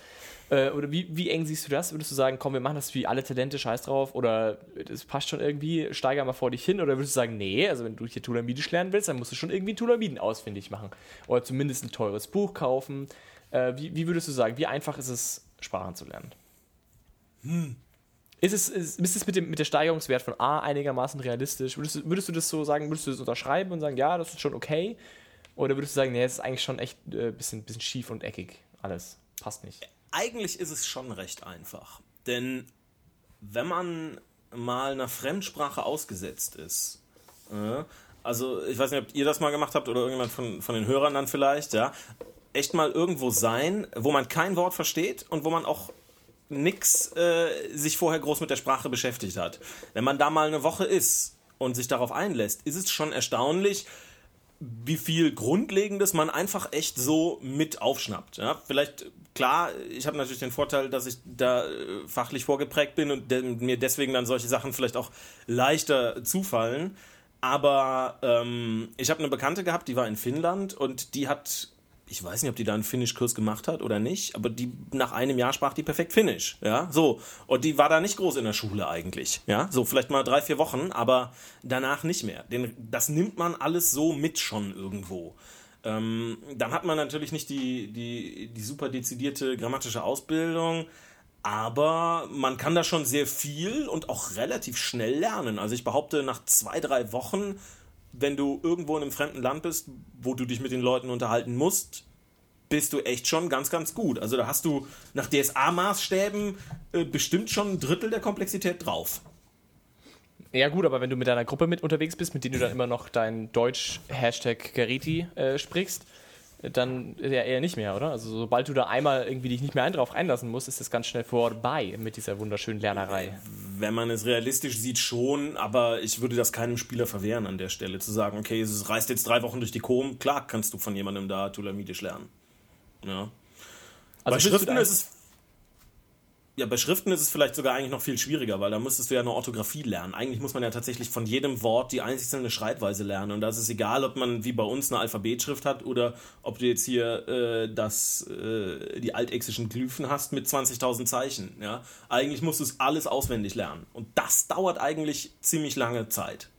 Äh, oder wie, wie eng siehst du das? Würdest du sagen, komm, wir machen das wie alle Talente, scheiß drauf, oder das passt schon irgendwie, steiger mal vor dich hin, oder würdest du sagen, nee, also wenn du hier Tulamidisch lernen willst, dann musst du schon irgendwie Tulamiden ausfindig machen. Oder zumindest ein teures Buch kaufen. Äh, wie, wie würdest du sagen, wie einfach ist es, Sprachen zu lernen? Ist es, ist, ist es mit, dem, mit der Steigerungswert von A einigermaßen realistisch? Würdest du, würdest du das so sagen, würdest du das unterschreiben und sagen, ja, das ist schon okay? Oder würdest du sagen, nee, es ist eigentlich schon echt ein äh, bisschen, bisschen schief und eckig alles? Passt nicht. eigentlich ist es schon recht einfach. Denn wenn man mal einer Fremdsprache ausgesetzt ist, äh, also ich weiß nicht, ob ihr das mal gemacht habt oder irgendjemand von, von den Hörern dann vielleicht, ja, echt mal irgendwo sein, wo man kein Wort versteht und wo man auch nix äh, sich vorher groß mit der Sprache beschäftigt hat. Wenn man da mal eine Woche ist und sich darauf einlässt, ist es schon erstaunlich, wie viel Grundlegendes man einfach echt so mit aufschnappt. Ja, vielleicht, klar, ich habe natürlich den Vorteil, dass ich da äh, fachlich vorgeprägt bin und de mir deswegen dann solche Sachen vielleicht auch leichter zufallen. Aber ähm, ich habe eine Bekannte gehabt, die war in Finnland und die hat, ich weiß nicht, ob die da einen Finnischkurs gemacht hat oder nicht, aber die nach einem Jahr sprach die perfekt Finnisch. Ja, so. Und die war da nicht groß in der Schule eigentlich. Ja, so vielleicht mal drei, vier Wochen, aber danach nicht mehr. Den, das nimmt man alles so mit schon irgendwo. Ähm, dann hat man natürlich nicht die, die, die super dezidierte grammatische Ausbildung, aber man kann da schon sehr viel und auch relativ schnell lernen. Also ich behaupte, nach zwei, drei Wochen, wenn du irgendwo in einem fremden Land bist, wo du dich mit den Leuten unterhalten musst, bist du echt schon ganz, ganz gut. Also da hast du nach DSA-Maßstäben äh, bestimmt schon ein Drittel der Komplexität drauf. Ja gut, aber wenn du mit deiner Gruppe mit unterwegs bist, mit denen du dann immer noch dein Deutsch-Hashtag Geriti äh, sprichst, dann ja eher nicht mehr, oder? Also sobald du da einmal irgendwie dich nicht mehr ein drauf einlassen musst, ist das ganz schnell vorbei mit dieser wunderschönen Lernerei. Wenn man es realistisch sieht, schon, aber ich würde das keinem Spieler verwehren an der Stelle, zu sagen, okay, es reißt jetzt drei Wochen durch die Kom, klar kannst du von jemandem da Tulamitisch lernen. Ja. Also bei Schriften ist es. Ja, bei Schriften ist es vielleicht sogar eigentlich noch viel schwieriger, weil da müsstest du ja eine Orthographie lernen. Eigentlich muss man ja tatsächlich von jedem Wort die einzelne Schreibweise lernen. Und da ist egal, ob man wie bei uns eine Alphabetschrift hat oder ob du jetzt hier äh, das, äh, die altexischen Glyphen hast mit 20.000 Zeichen. Ja? Eigentlich musst du es alles auswendig lernen. Und das dauert eigentlich ziemlich lange Zeit.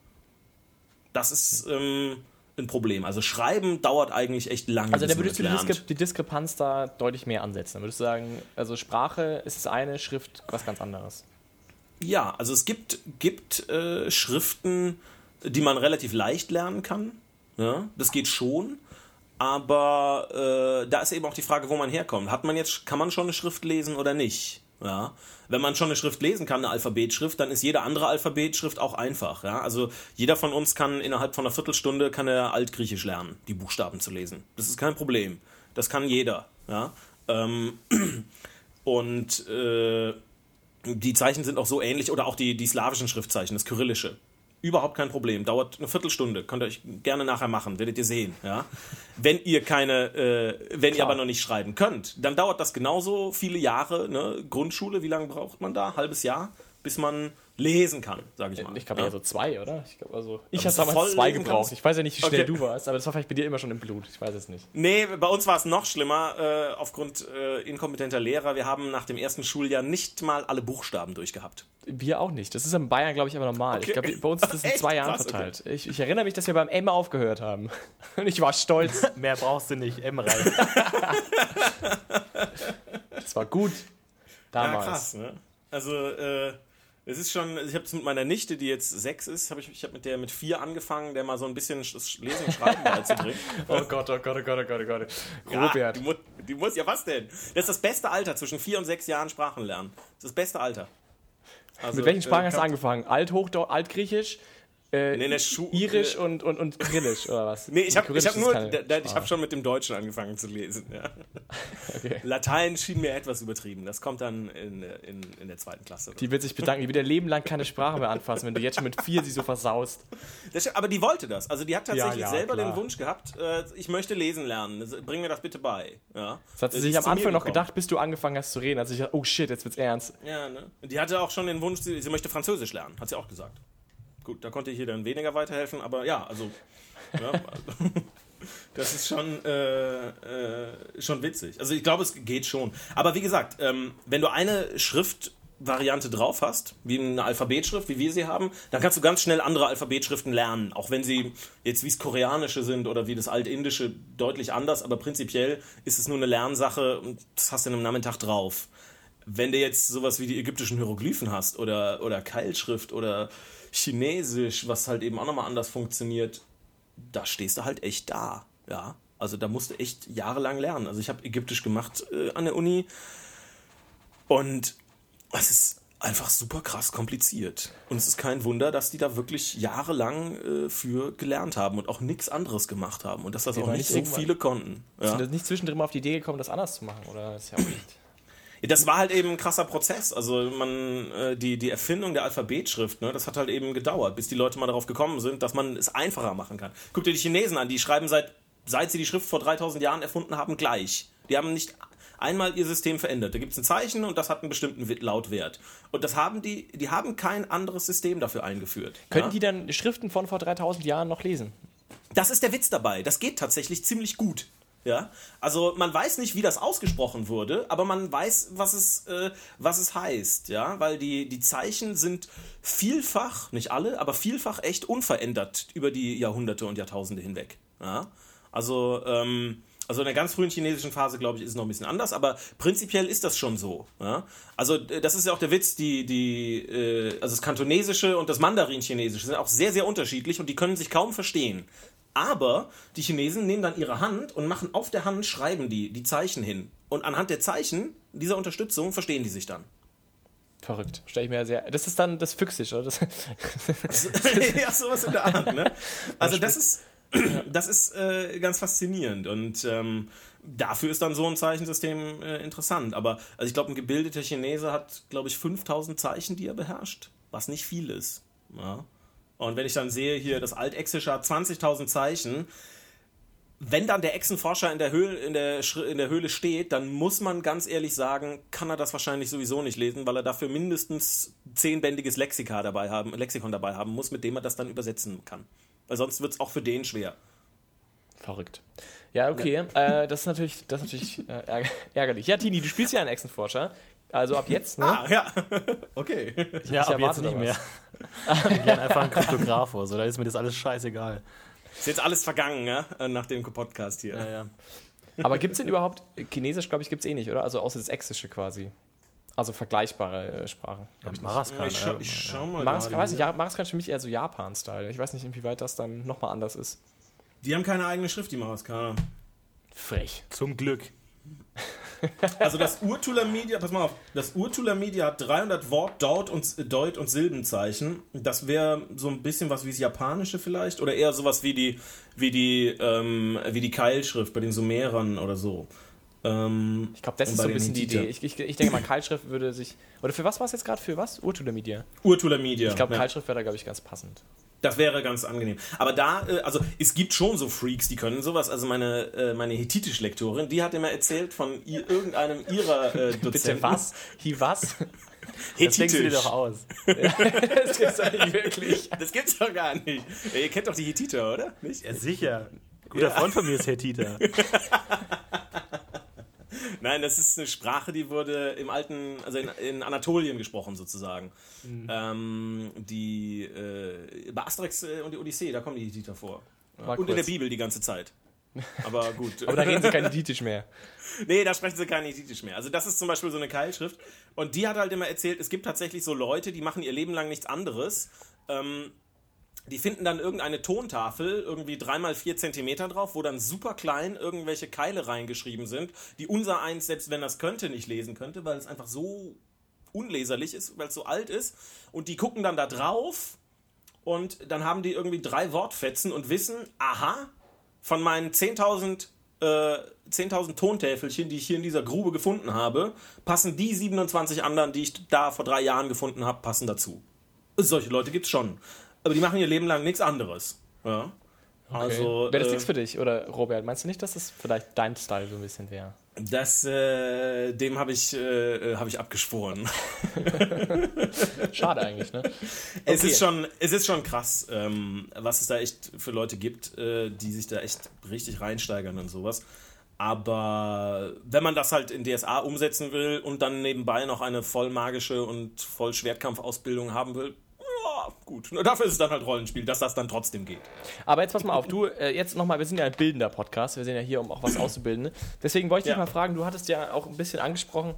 Das ist ähm, ein Problem. Also Schreiben dauert eigentlich echt lange. Also da würdest du die. Diskre die Diskrepanz da deutlich mehr ansetzen. Da würdest du sagen, also Sprache ist das eine, Schrift was ganz anderes. Ja, also es gibt, gibt äh, Schriften, die man relativ leicht lernen kann. Ja, das geht schon. Aber äh, da ist eben auch die Frage, wo man herkommt. Hat man jetzt, kann man schon eine Schrift lesen oder nicht? Ja. Wenn man schon eine Schrift lesen kann, eine Alphabetschrift, dann ist jede andere Alphabetschrift auch einfach. Ja? Also jeder von uns kann innerhalb von einer Viertelstunde kann er Altgriechisch lernen, die Buchstaben zu lesen. Das ist kein Problem. Das kann jeder. Ja? Ähm, und äh, die Zeichen sind auch so ähnlich oder auch die, die slawischen Schriftzeichen, das Kyrillische. Überhaupt kein Problem. Dauert eine Viertelstunde. Könnt ihr euch gerne nachher machen, werdet ihr sehen. Ja? Wenn ihr keine, äh, wenn ihr aber noch nicht schreiben könnt, dann dauert das genauso viele Jahre. Ne? Grundschule, wie lange braucht man da? Halbes Jahr, bis man lesen kann, sage ich mal. Ich glaube ja? eher so zwei, oder? Ich glaube also. Ich habe damals zwei gebraucht. kannst? Ich weiß ja nicht, wie schnell Okay. du warst, aber das war vielleicht bei dir immer schon im Blut. Ich weiß es nicht. Nee, bei uns war es noch schlimmer, äh, aufgrund äh, inkompetenter Lehrer. Wir haben nach dem ersten Schuljahr nicht mal alle Buchstaben durchgehabt. Wir auch nicht. Das ist in Bayern, glaube ich, aber normal. Ich Okay. glaube, bei uns ist das in zwei Jahren Krass, okay. verteilt. Ich, ich erinnere mich, dass wir beim M aufgehört haben. Und ich war stolz. Mehr brauchst du nicht, M rein. Das war gut. Damals. Ja, krass, ne? Also, äh, es ist schon, ich habe es mit meiner Nichte, die jetzt sechs ist, habe ich, ich habe mit der mit vier angefangen, der mal so ein bisschen das Lesen und Schreiben beizubringen. Oh Gott, oh Gott, oh Gott, oh Gott, oh Gott. Ja, Robert. die, mu die muss, ja was denn? Das ist das beste Alter, zwischen vier und sechs Jahren Sprachen lernen. Das ist das beste Alter. Also, Mit welchen Sprachen äh, hast du angefangen? Alt, Hochdeu Altgriechisch, äh, Nee, Schu- Irisch und, und, und Kyrillisch, oder was? Nee, ich habe hab nur, da, da, ich habe schon mit dem Deutschen angefangen zu lesen. Ja. Okay. Latein schien mir etwas übertrieben. Das kommt dann in, in, in der zweiten Klasse. Die wird sich bedanken, die wird ihr Leben lang keine Sprache mehr anfassen, wenn du jetzt schon mit vier sie so versaust. Das, aber die wollte das. Also die hat tatsächlich Ja, ja, selber klar. den Wunsch gehabt, äh, ich möchte lesen lernen. Bring mir das bitte bei. Ja. Das hat sie sich am Anfang noch gedacht, bis du angefangen hast zu reden. Also ich dachte, oh shit, jetzt wird's ernst. Ja, ne? Die hatte auch schon den Wunsch, sie, sie möchte Französisch lernen, hat sie auch gesagt. Gut, da konnte ich ihr dann weniger weiterhelfen, aber ja, also. ja, also das ist schon, äh, äh, schon witzig. Also ich glaube, es geht schon. Aber wie gesagt, ähm, wenn du eine Schriftvariante drauf hast, wie eine Alphabetschrift, wie wir sie haben, dann kannst du ganz schnell andere Alphabetschriften lernen. Auch wenn sie jetzt wie das Koreanische sind oder wie das Altindische deutlich anders, aber prinzipiell ist es nur eine Lernsache und das hast du in einem Nachmittag drauf wenn du jetzt sowas wie die ägyptischen Hieroglyphen hast oder, oder Keilschrift oder Chinesisch, was halt eben auch nochmal anders funktioniert, da stehst du halt echt da. Ja, also da musst du echt jahrelang lernen. Also ich habe Ägyptisch gemacht äh, an der Uni und es ist einfach super krass kompliziert. Und es ist kein Wunder, dass die da wirklich jahrelang äh, für gelernt haben und auch nichts anderes gemacht haben und dass das auch war nicht so viele konnten. Ja. Sind das nicht zwischendrin mal auf die Idee gekommen, das anders zu machen? Oder ist ja auch nicht. Das war halt eben ein krasser Prozess. Also man, äh, die, die Erfindung der Alphabetschrift, ne, das hat halt eben gedauert, bis die Leute mal darauf gekommen sind, dass man es einfacher machen kann. Guck dir die Chinesen an, die schreiben seit, seit sie die Schrift vor 3000 Jahren erfunden haben, gleich. Die haben nicht einmal ihr System verändert. Da gibt es ein Zeichen und das hat einen bestimmten Lautwert. Und das haben die, die haben kein anderes System dafür eingeführt. Können ja? die dann Schriften von vor 3000 Jahren noch lesen? Das ist der Witz dabei. Das geht tatsächlich ziemlich gut. Ja, also man weiß nicht, wie das ausgesprochen wurde, aber man weiß, was es, äh, was es heißt, ja, weil die, die Zeichen sind vielfach, nicht alle, aber vielfach echt unverändert über die Jahrhunderte und Jahrtausende hinweg. Ja, also, ähm, also in der ganz frühen chinesischen Phase, glaube ich, ist es noch ein bisschen anders, aber prinzipiell ist das schon so. Ja? Also das ist ja auch der Witz, die, die, äh, also das Kantonesische und das Mandarin-Chinesische sind auch sehr, sehr unterschiedlich und die können sich kaum verstehen. Aber die Chinesen nehmen dann ihre Hand und machen auf der Hand, schreiben die die Zeichen hin. Und anhand der Zeichen dieser Unterstützung verstehen die sich dann. Verrückt. Stell ich mir sehr. Das ist dann das Füchsisch, oder? Das, ja, sowas in der Art, ne? Also das ist, das ist äh, ganz faszinierend und ähm, dafür ist dann so ein Zeichensystem äh, interessant. Aber also ich glaube, ein gebildeter Chinese hat, glaube ich, 5000 Zeichen, die er beherrscht, was nicht viel ist. Ja. Und wenn ich dann sehe, hier das Altexische hat 20.000 Zeichen, wenn dann der Echsenforscher in der, Höhle, in, der in der Höhle steht, dann muss man ganz ehrlich sagen, kann er das wahrscheinlich sowieso nicht lesen, weil er dafür mindestens zehnbändiges Lexika dabei haben, Lexikon dabei haben muss, mit dem er das dann übersetzen kann. Weil sonst wird es auch für den schwer. Verrückt. Ja, okay. Ja. Äh, das ist natürlich, das ist natürlich äh, ärgerlich. Ja, Tini, du spielst ja einen Echsenforscher. Also ab jetzt, ne? Ah, ja. okay. Ich, ja, ich ab jetzt nicht mehr. Ich lerne einfach einen Kryptograph so, da ist mir das alles scheißegal. Ist jetzt alles vergangen, ja? Äh, nach dem Podcast hier. Ja, ja. Aber gibt es denn überhaupt, Chinesisch glaube ich gibt es eh nicht, oder? Also außer das Exische quasi. Also vergleichbare äh, Sprachen. Ja, Maraskan. Ich, scha ich schau mal. Maraskan, weiß nicht, ja, Maraskan ist für mich eher so Japan-Style. Ich weiß nicht, inwieweit das dann nochmal anders ist. Die haben keine eigene Schrift, die Maraskaner. Frech. Zum Glück. Also das Urtula Media, pass mal auf, das Urtula Media hat 300 Wort, Deut und, Deut und Silbenzeichen. Das wäre so ein bisschen was wie das Japanische vielleicht oder eher sowas wie die, wie die, ähm, wie die Keilschrift bei den Sumerern oder so. Ähm, ich glaube, das ist so ein bisschen die Idee. Ich, ich, ich, denke mal, Keilschrift würde sich. Oder für was war es jetzt gerade? Für was? Urtula Media. Urtula Media. Ich glaube, ja. Keilschrift wäre da, glaube ich, ganz passend. Das wäre ganz angenehm. Aber da, äh, also es gibt schon so Freaks, die können sowas. Also meine, äh, meine Hethitisch-Lektorin, die hat immer erzählt von irgendeinem ihrer äh, Dozenten. Bitte was? Hi was? Hethitisch. Das denkst du dir doch aus. das gibt's doch nicht wirklich. Das gibt's doch gar nicht. Ihr kennt doch die Hethiter, oder? Nicht? Ja, sicher. Guter ja. Freund von mir ist Hethiter. Nein, das ist eine Sprache, die wurde im alten, also in, in Anatolien gesprochen sozusagen. Mhm. Ähm, die äh, bei Asterix äh, und die Odyssee, da kommen die Hittiter vor. Ja. Und kurz. in der Bibel die ganze Zeit. Aber gut. Aber da reden sie kein Hittitisch mehr. Nee, da sprechen sie kein Hittitisch mehr. Also das ist zum Beispiel so eine Keilschrift. Und die hat halt immer erzählt, es gibt tatsächlich so Leute, die machen ihr Leben lang nichts anderes. Ähm, die finden dann irgendeine Tontafel, irgendwie dreimal vier Zentimeter drauf, wo dann super klein irgendwelche Keile reingeschrieben sind, die unser eins, selbst wenn das könnte, nicht lesen könnte, weil es einfach so unleserlich ist, weil es so alt ist. Und die gucken dann da drauf und dann haben die irgendwie drei Wortfetzen und wissen, aha, von meinen 10.000 äh, 10.000 Tontäfelchen, die ich hier in dieser Grube gefunden habe, passen die 27 anderen, die ich da vor drei Jahren gefunden habe, passen dazu. Solche Leute gibt es schon aber die machen ihr Leben lang nichts anderes. Ja. Okay. Also, wäre das äh, nichts für dich, oder Robert? Meinst du nicht, dass das vielleicht dein Style so ein bisschen wäre? Das, äh, dem habe ich, äh, hab ich abgeschworen. Schade eigentlich, ne? Okay. Es, ist schon, es ist schon krass, ähm, was es da echt für Leute gibt, äh, die sich da echt richtig reinsteigern und sowas. Aber wenn man das halt in DSA umsetzen will und dann nebenbei noch eine voll magische und voll Schwertkampfausbildung haben will, gut. Nur dafür ist es dann halt Rollenspiel, dass das dann trotzdem geht. Aber jetzt pass mal auf, du, äh, jetzt nochmal, wir sind ja ein bildender Podcast, wir sind ja hier, um auch was auszubilden. Deswegen wollte ich ja. dich mal fragen, du hattest ja auch ein bisschen angesprochen,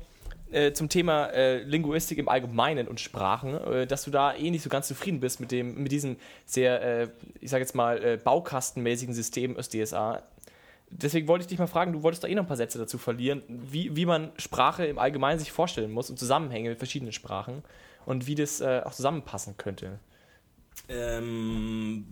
äh, zum Thema äh, Linguistik im Allgemeinen und Sprachen, äh, dass du da eh nicht so ganz zufrieden bist mit dem, mit diesem sehr, äh, ich sag jetzt mal, äh, baukastenmäßigen System aus DSA. Deswegen wollte ich dich mal fragen, du wolltest da eh noch ein paar Sätze dazu verlieren, wie, wie man Sprache im Allgemeinen sich vorstellen muss und Zusammenhänge mit verschiedenen Sprachen und wie das äh, auch zusammenpassen könnte. Ähm,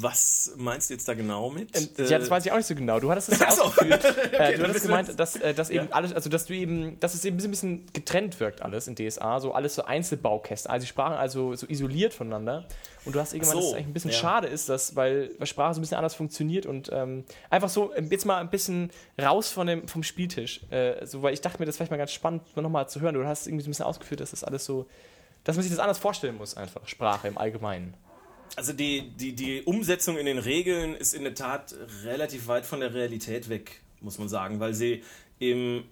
was meinst du jetzt da genau mit? Ähm, ja, das weiß ich auch nicht so genau. Du hattest es ja ausgeführt. okay, äh, du hattest gemeint, dass, äh, dass eben ja. alles, also dass du eben, dass es eben ein bisschen getrennt wirkt alles in DSA, so alles so Einzelbaukästen. Also die Sprachen also so isoliert voneinander. Und du hast irgendwann, so, dass es eigentlich ein bisschen ja. schade ist, dass, weil, weil Sprache so ein bisschen anders funktioniert und ähm, einfach so ähm, jetzt mal ein bisschen raus von dem, vom Spieltisch. Äh, so, weil ich dachte mir, das ist vielleicht mal ganz spannend, nochmal zu hören. Du hast irgendwie so ein bisschen ausgeführt, dass das alles so, dass man sich das anders vorstellen muss, einfach, Sprache im Allgemeinen. Also die, die, die Umsetzung in den Regeln ist in der Tat relativ weit von der Realität weg, muss man sagen, weil sie eben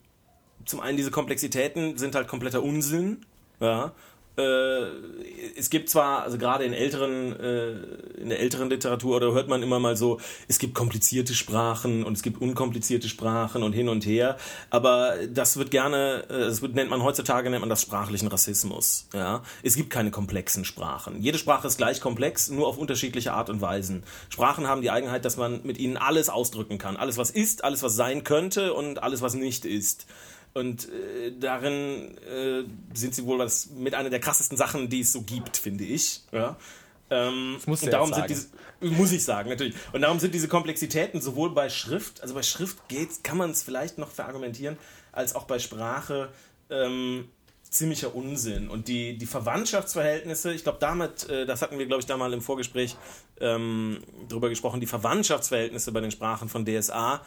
zum einen diese Komplexitäten sind halt kompletter Unsinn, ja, es gibt zwar, also gerade in älteren, äh, in der älteren Literatur, da hört man immer mal so, es gibt komplizierte Sprachen und es gibt unkomplizierte Sprachen und hin und her, aber das wird gerne, äh, das nennt man heutzutage, nennt man das sprachlichen Rassismus, ja. Es gibt keine komplexen Sprachen. Jede Sprache ist gleich komplex, nur auf unterschiedliche Art und Weisen. Sprachen haben die Eigenheit, dass man mit ihnen alles ausdrücken kann. Alles, was ist, alles, was sein könnte und alles, was nicht ist. Und äh, darin äh, sind sie wohl was mit einer der krassesten Sachen, die es so gibt, finde ich. Ja? Ähm, Das musst du und darum jetzt sind diese, muss ich sagen, natürlich. Und darum sind diese Komplexitäten sowohl bei Schrift, also bei Schrift geht's, kann man es vielleicht noch verargumentieren, als auch bei Sprache ähm, ziemlicher Unsinn. Und die, die Verwandtschaftsverhältnisse, ich glaube, damit, äh, das hatten wir, glaube ich, da mal im Vorgespräch ähm, drüber gesprochen, die Verwandtschaftsverhältnisse bei den Sprachen von DSA,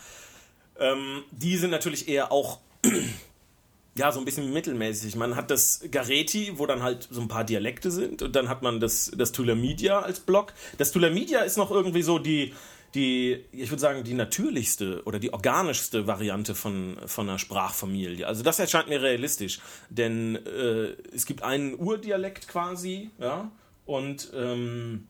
ähm, die sind natürlich eher auch ja, so ein bisschen mittelmäßig. Man hat das Gareti, wo dann halt so ein paar Dialekte sind und dann hat man das, das Tulamidia als Block. Das Tulamidia ist noch irgendwie so die, die, ich würde sagen, die natürlichste oder die organischste Variante von, von einer Sprachfamilie. Also das erscheint mir realistisch, denn äh, es gibt einen Urdialekt quasi, ja, und ähm,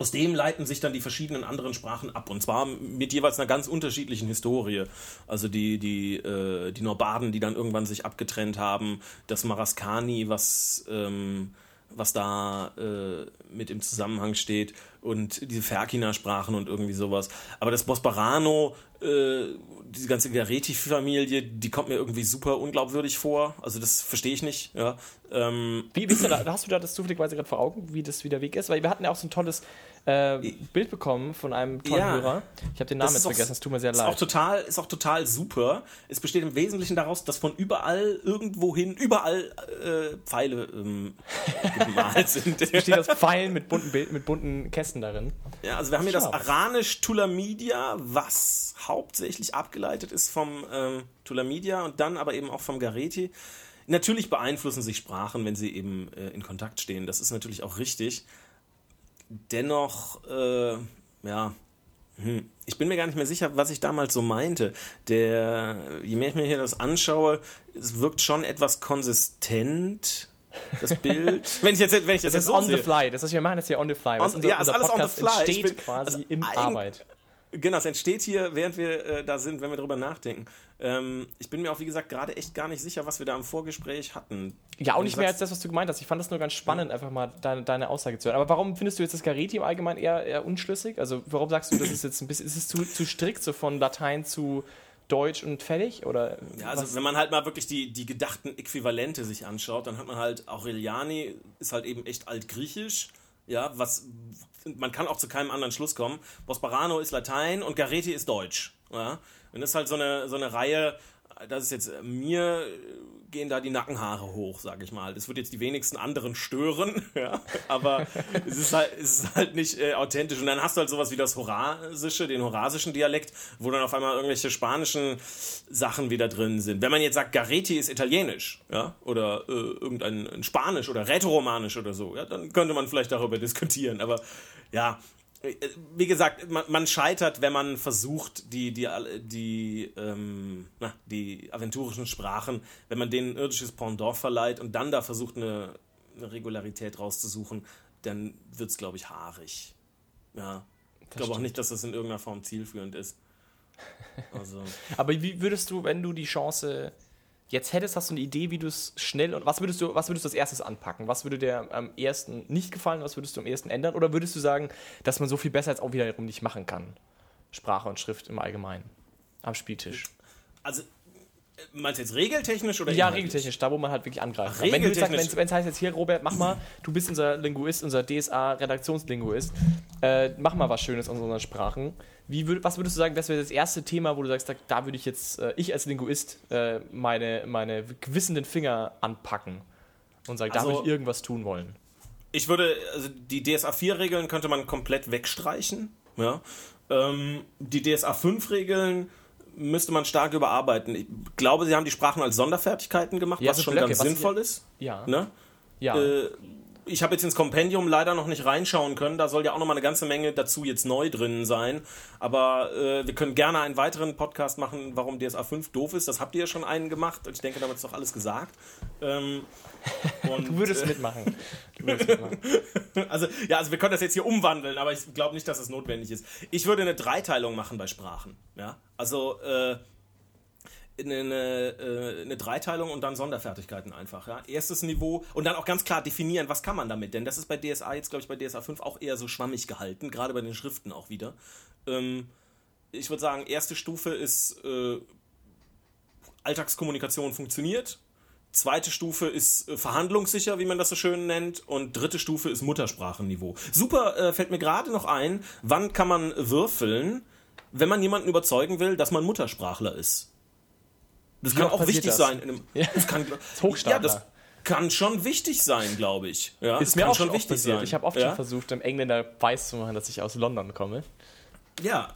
aus dem leiten sich dann die verschiedenen anderen Sprachen ab. Und zwar mit jeweils einer ganz unterschiedlichen Historie. Also die, die, äh, die Norbaden, die dann irgendwann sich abgetrennt haben, das Maraskani, was, ähm, was da äh, mit im Zusammenhang steht, und diese Ferkina-Sprachen und irgendwie sowas. Aber das Bosbarano, äh, diese ganze Gareti-Familie, die kommt mir irgendwie super unglaubwürdig vor. Also das verstehe ich nicht. Ja. Ähm, Wie, wie da, hast du da das zufälligerweise gerade vor Augen, wie das wie der Weg ist? Weil wir hatten ja auch so ein tolles äh, Bild bekommen von einem tollen Ja. Hörer. Ich habe den Namen Das jetzt auch- vergessen, es tut mir sehr ist auch leid. total ist auch total super. Es besteht im Wesentlichen daraus, dass von überall irgendwohin überall äh, Pfeile ähm, gemalt sind. Steht das Pfeilen mit bunten, Bild, mit bunten Kästen darin. ja, also wir haben hier das Scharf. Aranisch Tulamidia, was hauptsächlich abgeleitet ist vom ähm, Tulamidia und dann aber eben auch vom Gareti. Natürlich beeinflussen sich Sprachen, wenn sie eben äh, in Kontakt stehen. Das ist natürlich auch richtig. Dennoch, äh, ja, hm, ich bin mir gar nicht mehr sicher, was ich damals so meinte. Der, je mehr ich mir hier das anschaue, es wirkt schon etwas konsistent, das Bild. wenn ich jetzt, wenn ich das, Das jetzt ist on so the sehe. fly. Das, was wir machen, ist ja on the fly. On- unser, ja, ist unser alles on the fly. Bin- quasi also im Arbeit. Genau, es entsteht hier, während wir äh, da sind, wenn wir drüber nachdenken. Ähm, ich bin mir auch, wie gesagt, gerade echt gar nicht sicher, was wir da im Vorgespräch hatten. Ja, auch nicht mehr als das, was du gemeint hast. Ich fand das nur ganz spannend, einfach mal deine, deine Aussage zu hören. Aber warum findest du jetzt das Gareti im Allgemeinen eher, eher unschlüssig? Also warum sagst du, das ist jetzt ein bisschen, ist es zu, zu strikt, so von Latein zu Deutsch und fertig? Oder Ja, also was? wenn man halt mal wirklich die, die gedachten Äquivalente sich anschaut, dann hat man halt Aureliani ist halt eben echt altgriechisch, ja, was man kann auch zu keinem anderen Schluss kommen. Bosparano ist Latein und Gareti ist Deutsch, ja. Und das ist halt so eine, so eine Reihe, das ist jetzt äh, mir äh, gehen da die Nackenhaare hoch, sag ich mal. Das wird jetzt die wenigsten anderen stören, ja, aber es ist halt, es ist halt nicht äh, authentisch. Und dann hast du halt sowas wie das Horasische, den horasischen Dialekt, wo dann auf einmal irgendwelche spanischen Sachen wieder drin sind. Wenn man jetzt sagt, Gareti ist italienisch, ja, oder äh, irgendein ein Spanisch oder Rätoromanisch oder so, ja, dann könnte man vielleicht darüber diskutieren. Aber ja, wie gesagt, man, man scheitert, wenn man versucht, die, die, die, ähm, na, die aventurischen Sprachen, wenn man denen ein irdisches Pendant verleiht und dann da versucht, eine, eine Regularität rauszusuchen, dann wird es, glaube ich, haarig. Ja. Ich glaube auch nicht, dass das in irgendeiner Form zielführend ist. Also. Aber wie würdest du, wenn du die Chance jetzt hättest, hast du eine Idee, wie du es schnell und was würdest du, was würdest du als erstes anpacken? Was würde dir am ersten nicht gefallen? Was würdest du am ersten ändern? Oder würdest du sagen, dass man so viel besser jetzt auch wiederum nicht machen kann? Sprache und Schrift im Allgemeinen. Am Spieltisch. Also, äh, meinst du jetzt regeltechnisch oder Ja, inhaltlich? regeltechnisch, da wo man halt wirklich angreifen Ach. Wenn es heißt jetzt hier, Robert, mach mal, du bist unser Linguist, unser DSA-Redaktionslinguist, äh, mach mal was Schönes aus unseren Sprachen. Wie würd, was würdest du sagen, das wäre das erste Thema, wo du sagst, da, da würde ich jetzt, äh, ich als Linguist, äh, meine, meine gewissenden Finger anpacken und sagen, da Also- würde ich irgendwas tun wollen. Ich würde, also die DSA 4 Regeln könnte man komplett wegstreichen. Ja. Ähm, die DSA 5 Regeln müsste man stark überarbeiten. Ich glaube, sie haben die Sprachen als Sonderfertigkeiten gemacht, Ja, was schon Blöcke, ganz was sinnvoll ist. Ja. Ne? ja. Äh, ich habe jetzt ins Kompendium leider noch nicht reinschauen können. Da soll ja auch noch mal eine ganze Menge dazu jetzt neu drin sein. Aber äh, wir können gerne einen weiteren Podcast machen, warum DSA 5 doof ist. Das habt ihr ja schon einen gemacht. Und ich denke, damit ist doch alles gesagt. Ähm, und, du würdest äh, mitmachen. Du würdest mitmachen. also, ja, also wir können das jetzt hier umwandeln, aber ich glaube nicht, dass es notwendig ist. Ich würde eine Dreiteilung machen bei Sprachen. Ja? Also äh, eine, äh, eine Dreiteilung und dann Sonderfertigkeiten einfach. Ja? Erstes Niveau und dann auch ganz klar definieren, was kann man damit, denn das ist bei DSA jetzt, glaube ich, bei DSA 5 auch eher so schwammig gehalten, gerade bei den Schriften auch wieder. Ähm, ich würde sagen, erste Stufe ist äh, Alltagskommunikation funktioniert. Zweite Stufe ist äh, verhandlungssicher, wie man das so schön nennt. Und dritte Stufe ist Muttersprachenniveau. Super, äh, fällt mir gerade noch ein, wann kann man würfeln, wenn man jemanden überzeugen will, dass man Muttersprachler ist. Das Wie kann auch wichtig das? sein. In einem, Ja. das kann. Ja, das kann schon wichtig sein, glaube ich. Ja, Ist mir auch schon wichtig passiert. Ich habe oft ja? schon versucht, dem Engländer weiß zu machen, dass ich aus London komme. Ja.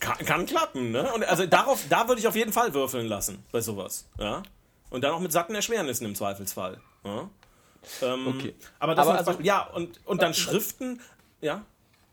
kann, kann klappen, ne? Und also darauf, da würde ich auf jeden Fall würfeln lassen bei sowas. Ja. Und dann auch mit satten Erschwernissen im Zweifelsfall. Ja? Ähm, Okay. Aber das Aber also- einfach- ja, und, und dann Schriften, ja.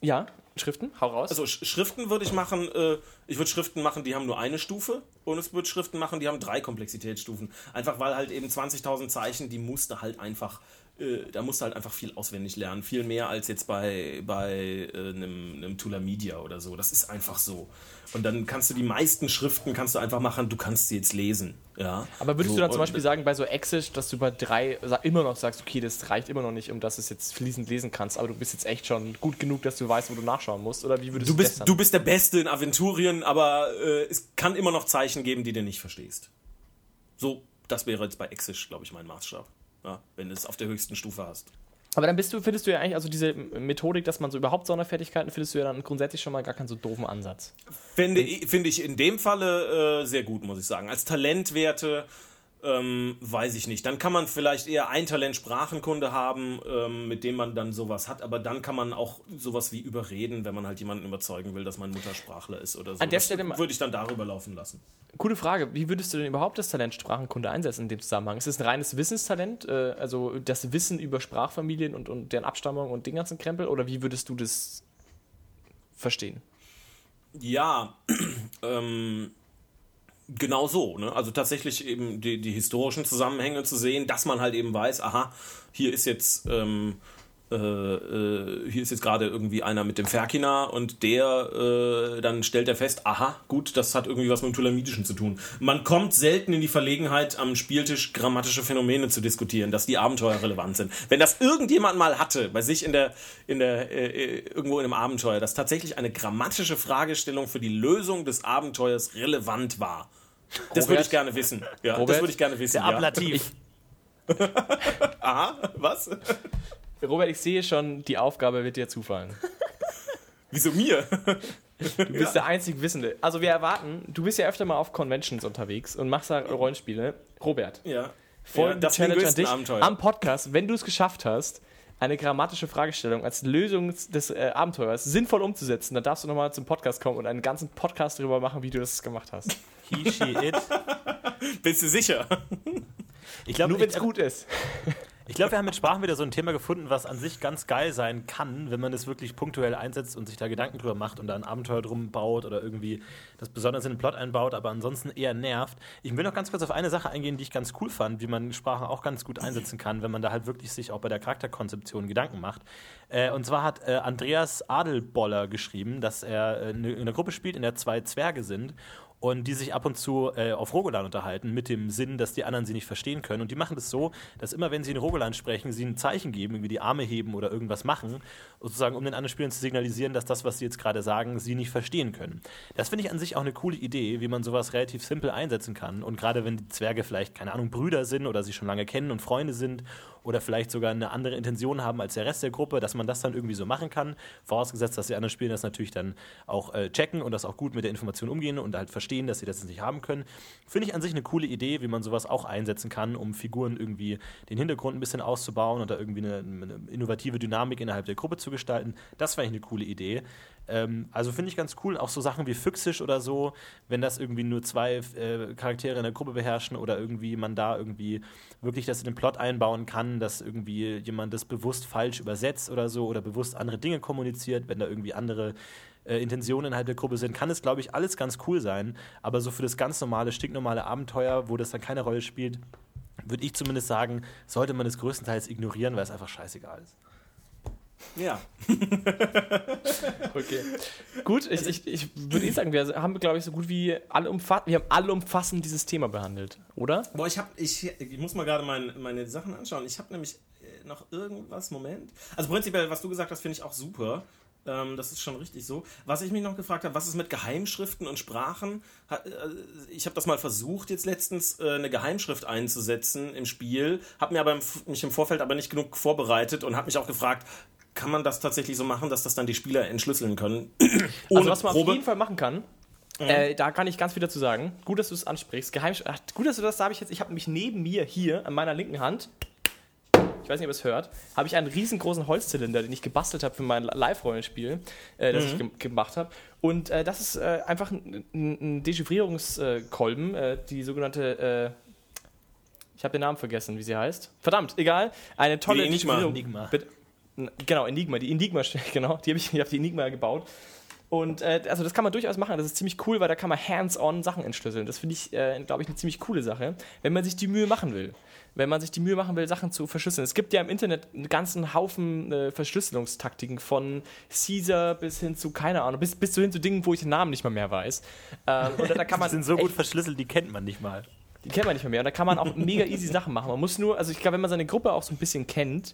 Ja, Schriften, hau raus. Also Sch- Schriften würde ich machen, äh, ich würde Schriften machen, die haben nur eine Stufe und es würde Schriften machen, die haben drei Komplexitätsstufen. Einfach weil halt eben 20.000 Zeichen, die musste halt einfach, äh, da musst du halt einfach viel auswendig lernen. Viel mehr als jetzt bei, bei äh, einem, einem Tula Media oder so. Das ist einfach so. Und dann kannst du die meisten Schriften kannst du einfach machen, du kannst sie jetzt lesen. Ja. Aber würdest so, du dann zum Beispiel sagen, bei so Exish, dass du bei drei immer noch sagst, okay, das reicht immer noch nicht, um dass du es jetzt fließend lesen kannst, aber du bist jetzt echt schon gut genug, dass du weißt, wo du nachschauen musst? Oder wie würdest Du du, bist, du bist der Beste in Aventurien, aber äh, es kann immer noch Zeichen geben, die du nicht verstehst. So, das wäre jetzt bei Exish, glaube ich, mein Maßstab. Ja, wenn du es auf der höchsten Stufe hast. aber dann bist du, findest du ja eigentlich, also diese Methodik, dass man so überhaupt Sonderfertigkeiten, findest du ja dann grundsätzlich schon mal gar keinen so doofen Ansatz. Finde, i- finde ich in dem Falle äh, sehr gut, muss ich sagen. Als Talentwerte ähm, weiß ich nicht. Dann kann man vielleicht eher ein Talent Sprachenkunde haben, ähm, mit dem man dann sowas hat, aber dann kann man auch sowas wie überreden, wenn man halt jemanden überzeugen will, dass man Muttersprachler ist oder so. An der Stelle würde ich dann darüber laufen lassen. Coole Frage, wie würdest du denn überhaupt das Talent Sprachenkunde einsetzen in dem Zusammenhang? Ist es ein reines Wissenstalent, äh, also das Wissen über Sprachfamilien und, und deren Abstammung und den ganzen Krempel, oder wie würdest du das verstehen? Ja, ähm, genau so. Ne? Also tatsächlich eben die, die historischen Zusammenhänge zu sehen, dass man halt eben weiß, aha, hier ist jetzt ähm, äh, äh, hier ist jetzt gerade irgendwie einer mit dem Ferkina und der äh, dann stellt er fest, aha, gut, das hat irgendwie was mit dem Tulamidischen zu tun. Man kommt selten in die Verlegenheit, am Spieltisch grammatische Phänomene zu diskutieren, dass die Abenteuer relevant sind. Wenn das irgendjemand mal hatte, bei sich in der, in der, äh, äh, irgendwo in einem Abenteuer, dass tatsächlich eine grammatische Fragestellung für die Lösung des Abenteuers relevant war. Das würde Robert? ich gerne wissen. Ja, das Robert? würde ich gerne wissen. Der ja. Ablativ. Aha, was? Robert, ich sehe schon, die Aufgabe wird dir zufallen. Wieso mir? Du bist der einzig Wissende. Also wir erwarten, du bist ja öfter mal auf Conventions unterwegs und machst da Rollenspiele. Robert, Ja. voll ja, das Challenge an dich Linguistenabenteuer. am Podcast, wenn du es geschafft hast, eine grammatische Fragestellung als Lösung des äh, Abenteuers sinnvoll umzusetzen, dann darfst du nochmal zum Podcast kommen und einen ganzen Podcast darüber machen, wie du das gemacht hast. He, she, it. Bist du sicher? Ich glaube, Nur wenn es gut ist. Ich glaube, wir haben mit Sprachen wieder so ein Thema gefunden, was an sich ganz geil sein kann, wenn man es wirklich punktuell einsetzt und sich da Gedanken drüber macht und da ein Abenteuer drum baut oder irgendwie das besonders in den Plot einbaut, aber ansonsten eher nervt. Ich will noch ganz kurz auf eine Sache eingehen, die ich ganz cool fand, wie man Sprachen auch ganz gut einsetzen kann, wenn man da halt wirklich sich auch bei der Charakterkonzeption Gedanken macht. Äh, und zwar hat äh, Andreas Adelboller geschrieben, dass er äh, in einer Gruppe spielt, in der zwei Zwerge sind und die sich ab und zu äh, auf Rogolan unterhalten, mit dem Sinn, dass die anderen sie nicht verstehen können. Und die machen das so, dass immer, wenn sie in Rogolan sprechen, sie ein Zeichen geben, irgendwie die Arme heben oder irgendwas machen, sozusagen, um den anderen Spielern zu signalisieren, dass das, was sie jetzt gerade sagen, sie nicht verstehen können. Das finde ich an sich auch eine coole Idee, wie man sowas relativ simpel einsetzen kann. Und gerade wenn die Zwerge vielleicht, keine Ahnung, Brüder sind oder sie schon lange kennen und Freunde sind oder vielleicht sogar eine andere Intention haben als der Rest der Gruppe, dass man das dann irgendwie so machen kann. Vorausgesetzt, dass die anderen Spieler das natürlich dann auch äh, checken und das auch gut mit der Information umgehen und halt verstehen, dass sie das nicht haben können. Finde ich an sich eine coole Idee, wie man sowas auch einsetzen kann, um Figuren irgendwie den Hintergrund ein bisschen auszubauen und da irgendwie eine, eine innovative Dynamik innerhalb der Gruppe zu gestalten. Das ich eine coole Idee. Ähm, also finde ich ganz cool, auch so Sachen wie Füchsisch oder so, wenn das irgendwie nur zwei äh, Charaktere in der Gruppe beherrschen oder irgendwie man da irgendwie wirklich das in den Plot einbauen kann, dass irgendwie jemand das bewusst falsch übersetzt oder so oder bewusst andere Dinge kommuniziert, wenn da irgendwie andere äh, Intentionen innerhalb der Gruppe sind, kann es, glaube ich, alles ganz cool sein. Aber so für das ganz normale, stinknormale Abenteuer, wo das dann keine Rolle spielt, würde ich zumindest sagen, sollte man es größtenteils ignorieren, weil es einfach scheißegal ist. Ja. Okay. Gut, ich, ich, ich würde eh sagen, wir haben, glaube ich, so gut wie alle umfassend, wir haben allumfassend dieses Thema behandelt, oder? Boah, ich hab, ich, ich muss mal gerade mein, meine Sachen anschauen. Ich habe nämlich äh, noch irgendwas, Moment. Also prinzipiell, was du gesagt hast, finde ich auch super. Ähm, das ist schon richtig so. Was ich mich noch gefragt habe, was ist mit Geheimschriften und Sprachen? Äh, ich habe das mal versucht, jetzt letztens äh, eine Geheimschrift einzusetzen im Spiel, habe mir aber mich im Vorfeld aber nicht genug vorbereitet und habe mich auch gefragt, kann man das tatsächlich so machen, dass das dann die Spieler entschlüsseln können? also was man Probe? auf jeden Fall machen kann, Mhm. Äh, da kann ich ganz viel dazu sagen. Gut, dass du es ansprichst. Geheim Ach, gut, dass du das da habe ich jetzt. Ich habe mich neben mir hier an meiner linken Hand ich weiß nicht, ob ihr es hört, habe ich einen riesengroßen Holzzylinder, den ich gebastelt habe für mein Live-Rollenspiel, äh, das mhm. ich ge gemacht habe. Und äh, das ist äh, einfach ein, ein Dechiffrierungskolben, äh, die sogenannte. Äh, ich habe den Namen vergessen, wie sie heißt. Verdammt, egal. Eine tolle die Enigma. Enigma. Genau, Enigma. Die Enigma, genau. Die habe ich, ich habe die Enigma gebaut. Und äh, also das kann man durchaus machen. Das ist ziemlich cool, weil da kann man hands-on Sachen entschlüsseln. Das finde ich, äh, glaube ich, eine ziemlich coole Sache, wenn man sich die Mühe machen will. Wenn man sich die Mühe machen will, Sachen zu verschlüsseln. Es gibt ja im Internet einen ganzen Haufen äh, Verschlüsselungstaktiken von Caesar bis hin zu, keine Ahnung, bis, bis hin zu Dingen, wo ich den Namen nicht mal mehr weiß. Ähm, und da kann man die sind so gut verschlüsselt, die kennt man nicht mal. Die kennt man nicht mehr. Und da kann man auch mega easy Sachen machen. Man muss nur, also ich glaube, wenn man seine Gruppe auch so ein bisschen kennt,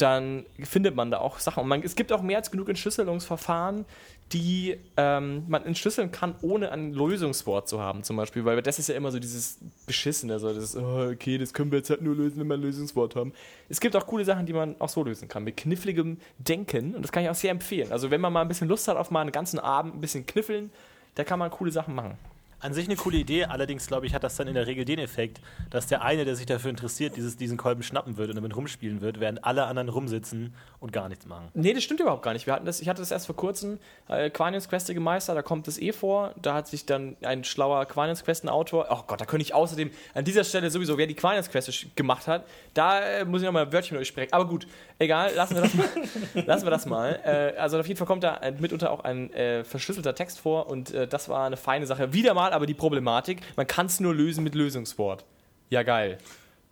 dann findet man da auch Sachen. Und man, es gibt auch mehr als genug Entschlüsselungsverfahren, die ähm, man entschlüsseln kann, ohne ein Lösungswort zu haben, zum Beispiel. Weil das ist ja immer so dieses Beschissene, so das, oh, okay, das können wir jetzt halt nur lösen, wenn wir ein Lösungswort haben. Es gibt auch coole Sachen, die man auch so lösen kann, mit kniffligem Denken. Und das kann ich auch sehr empfehlen. Also, wenn man mal ein bisschen Lust hat auf mal einen ganzen Abend ein bisschen kniffeln, da kann man coole Sachen machen. An sich eine coole Idee, allerdings glaube ich, hat das dann in der Regel den Effekt, dass der eine, der sich dafür interessiert, dieses, diesen Kolben schnappen wird und damit rumspielen wird, während alle anderen rumsitzen und gar nichts machen. Nee, das stimmt überhaupt gar nicht. Wir hatten das, ich hatte das erst vor kurzem, äh, Quanius Questige Meister, da kommt das eh vor. Da hat sich dann ein schlauer Quanius Questen-Autor, oh Gott, da könnte ich außerdem an dieser Stelle sowieso, wer die Quanius Queste gemacht hat, da äh, muss ich nochmal ein Wörtchen mit euch sprechen. Aber gut, egal, lassen wir das mal. lassen wir das mal. Äh, also auf jeden Fall kommt da mitunter auch ein äh, verschlüsselter Text vor und äh, das war eine feine Sache. Wieder mal aber die Problematik, man kann es nur lösen mit Lösungswort. Ja, geil.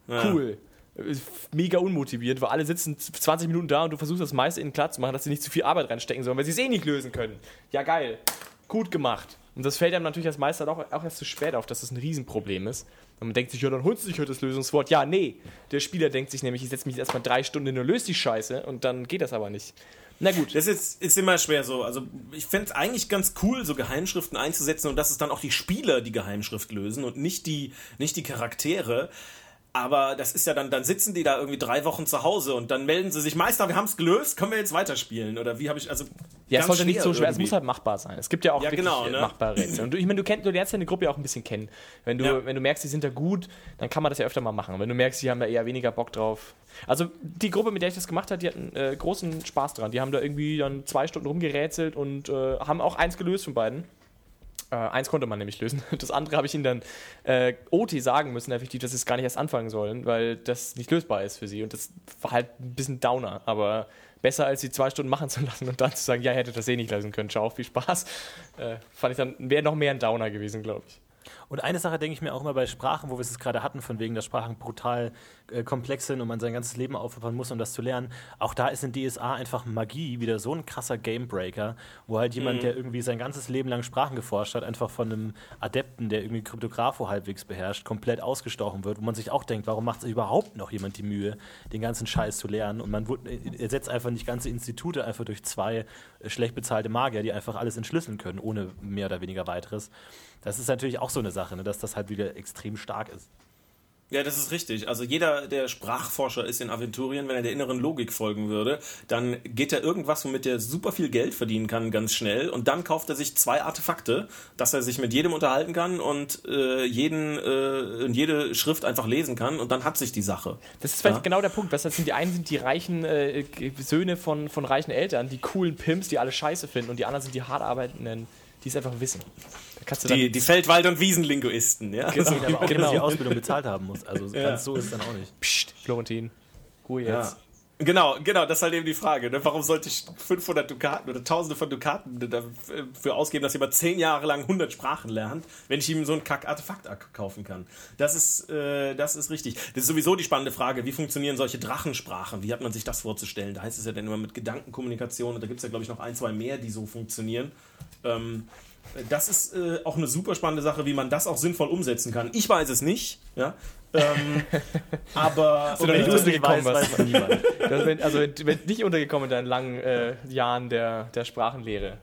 Ja. Cool. Mega unmotiviert, weil alle sitzen 20 Minuten da und du versuchst das meiste in den Platz zu machen, dass sie nicht zu viel Arbeit reinstecken sollen, weil sie es eh nicht lösen können. Ja, geil. Gut gemacht. Und das fällt einem natürlich als Meister auch, auch erst zu spät auf, dass das ein Riesenproblem ist. Und man denkt sich, ja, dann holst du dich heute das Lösungswort. Ja, nee. Der Spieler denkt sich nämlich, ich setze mich erstmal drei Stunden hin und löse die Scheiße und dann geht das aber nicht. Na gut. Das ist, ist immer schwer so. Also ich fände es eigentlich ganz cool, so Geheimschriften einzusetzen und dass es dann auch die Spieler die Geheimschrift lösen und nicht die, nicht die Charaktere. Aber das ist ja dann, dann sitzen die da irgendwie drei Wochen zu Hause und dann melden sie sich, Meister, wir haben es gelöst, können wir jetzt weiterspielen? Oder wie habe ich, also. Ja, es sollte nicht so schwer, irgendwie. es muss halt machbar sein. Es gibt ja auch ja, genau, ne? machbare Rätsel. Und du, ich meine, du, kennst, du lernst deine Gruppe ja auch ein bisschen kennen. Wenn du, ja. wenn du merkst, die sind da gut, dann kann man das ja öfter mal machen. Wenn du merkst, die haben da eher weniger Bock drauf. Also die Gruppe, mit der ich das gemacht habe, die hatten äh, großen Spaß dran. Die haben da irgendwie dann zwei Stunden rumgerätselt und äh, haben auch eins gelöst von beiden. Äh, eins konnte man nämlich lösen. Das andere habe ich ihnen dann äh, OT sagen müssen, effektiv, dass sie es gar nicht erst anfangen sollen, weil das nicht lösbar ist für sie. Und das war halt ein bisschen Downer, aber besser als sie zwei Stunden machen zu lassen und dann zu sagen, ja, ihr hättet das eh nicht lösen können. Ciao, viel Spaß. Äh, fand ich dann, wäre noch mehr ein Downer gewesen, glaube ich. Und eine Sache denke ich mir auch immer bei Sprachen, wo wir es gerade hatten, von wegen, dass Sprachen brutal äh, komplex sind und man sein ganzes Leben aufopfern muss, um das zu lernen. Auch da ist in DSA einfach Magie wieder so ein krasser Gamebreaker, wo halt jemand, mhm. der irgendwie sein ganzes Leben lang Sprachen geforscht hat, einfach von einem Adepten, der irgendwie Kryptographo halbwegs beherrscht, komplett ausgestochen wird, wo man sich auch denkt, warum macht sich überhaupt noch jemand die Mühe, den ganzen Scheiß zu lernen? Und man ersetzt einfach nicht ganze Institute einfach durch zwei äh, schlecht bezahlte Magier, die einfach alles entschlüsseln können, ohne mehr oder weniger weiteres. Das ist natürlich auch so eine Sache, ne, dass das halt wieder extrem stark ist. Ja, das ist richtig. Also jeder, der Sprachforscher ist in Aventurien, wenn er der inneren Logik folgen würde, dann geht er irgendwas, womit er super viel Geld verdienen kann, ganz schnell. Und dann kauft er sich zwei Artefakte, dass er sich mit jedem unterhalten kann und äh, jeden, äh, jede Schrift einfach lesen kann. Und dann hat sich die Sache. Das ist vielleicht ja? genau der Punkt. Was sind die einen sind die reichen äh, Söhne von, von reichen Eltern, die coolen Pimps, die alle Scheiße finden, und die anderen sind die hart arbeitenden, die es einfach wissen die, die Feldwald- und Wiesenlinguisten, ja. Genau, so, aber auch genau. die Ausbildung bezahlt haben muss. Also ja. ganz so ist es dann auch nicht. Psst, Florentin. Ruhe jetzt. Ja. Genau, genau, das ist halt eben die Frage. Ne? Warum sollte ich 500 Dukaten oder Tausende von Dukaten dafür ausgeben, dass jemand 10 Jahre lang 100 Sprachen lernt, wenn ich ihm so ein Kack-Artefakt kaufen kann? Das ist, äh, das ist richtig. Das ist sowieso die spannende Frage. Wie funktionieren solche Drachensprachen? Wie hat man sich das vorzustellen? Da heißt es ja dann immer mit Gedankenkommunikation und da gibt es ja, glaube ich, noch ein, zwei mehr, die so funktionieren. Ähm, Das ist äh, auch eine super spannende Sache, wie man das auch sinnvoll umsetzen kann. Ich weiß es nicht, ja. Ähm, aber Oder Wenn nicht du es nicht was. weiß man niemand. Das, wenn, also wenn, wenn nicht untergekommen in deinen langen äh, Jahren der, der Sprachenlehre.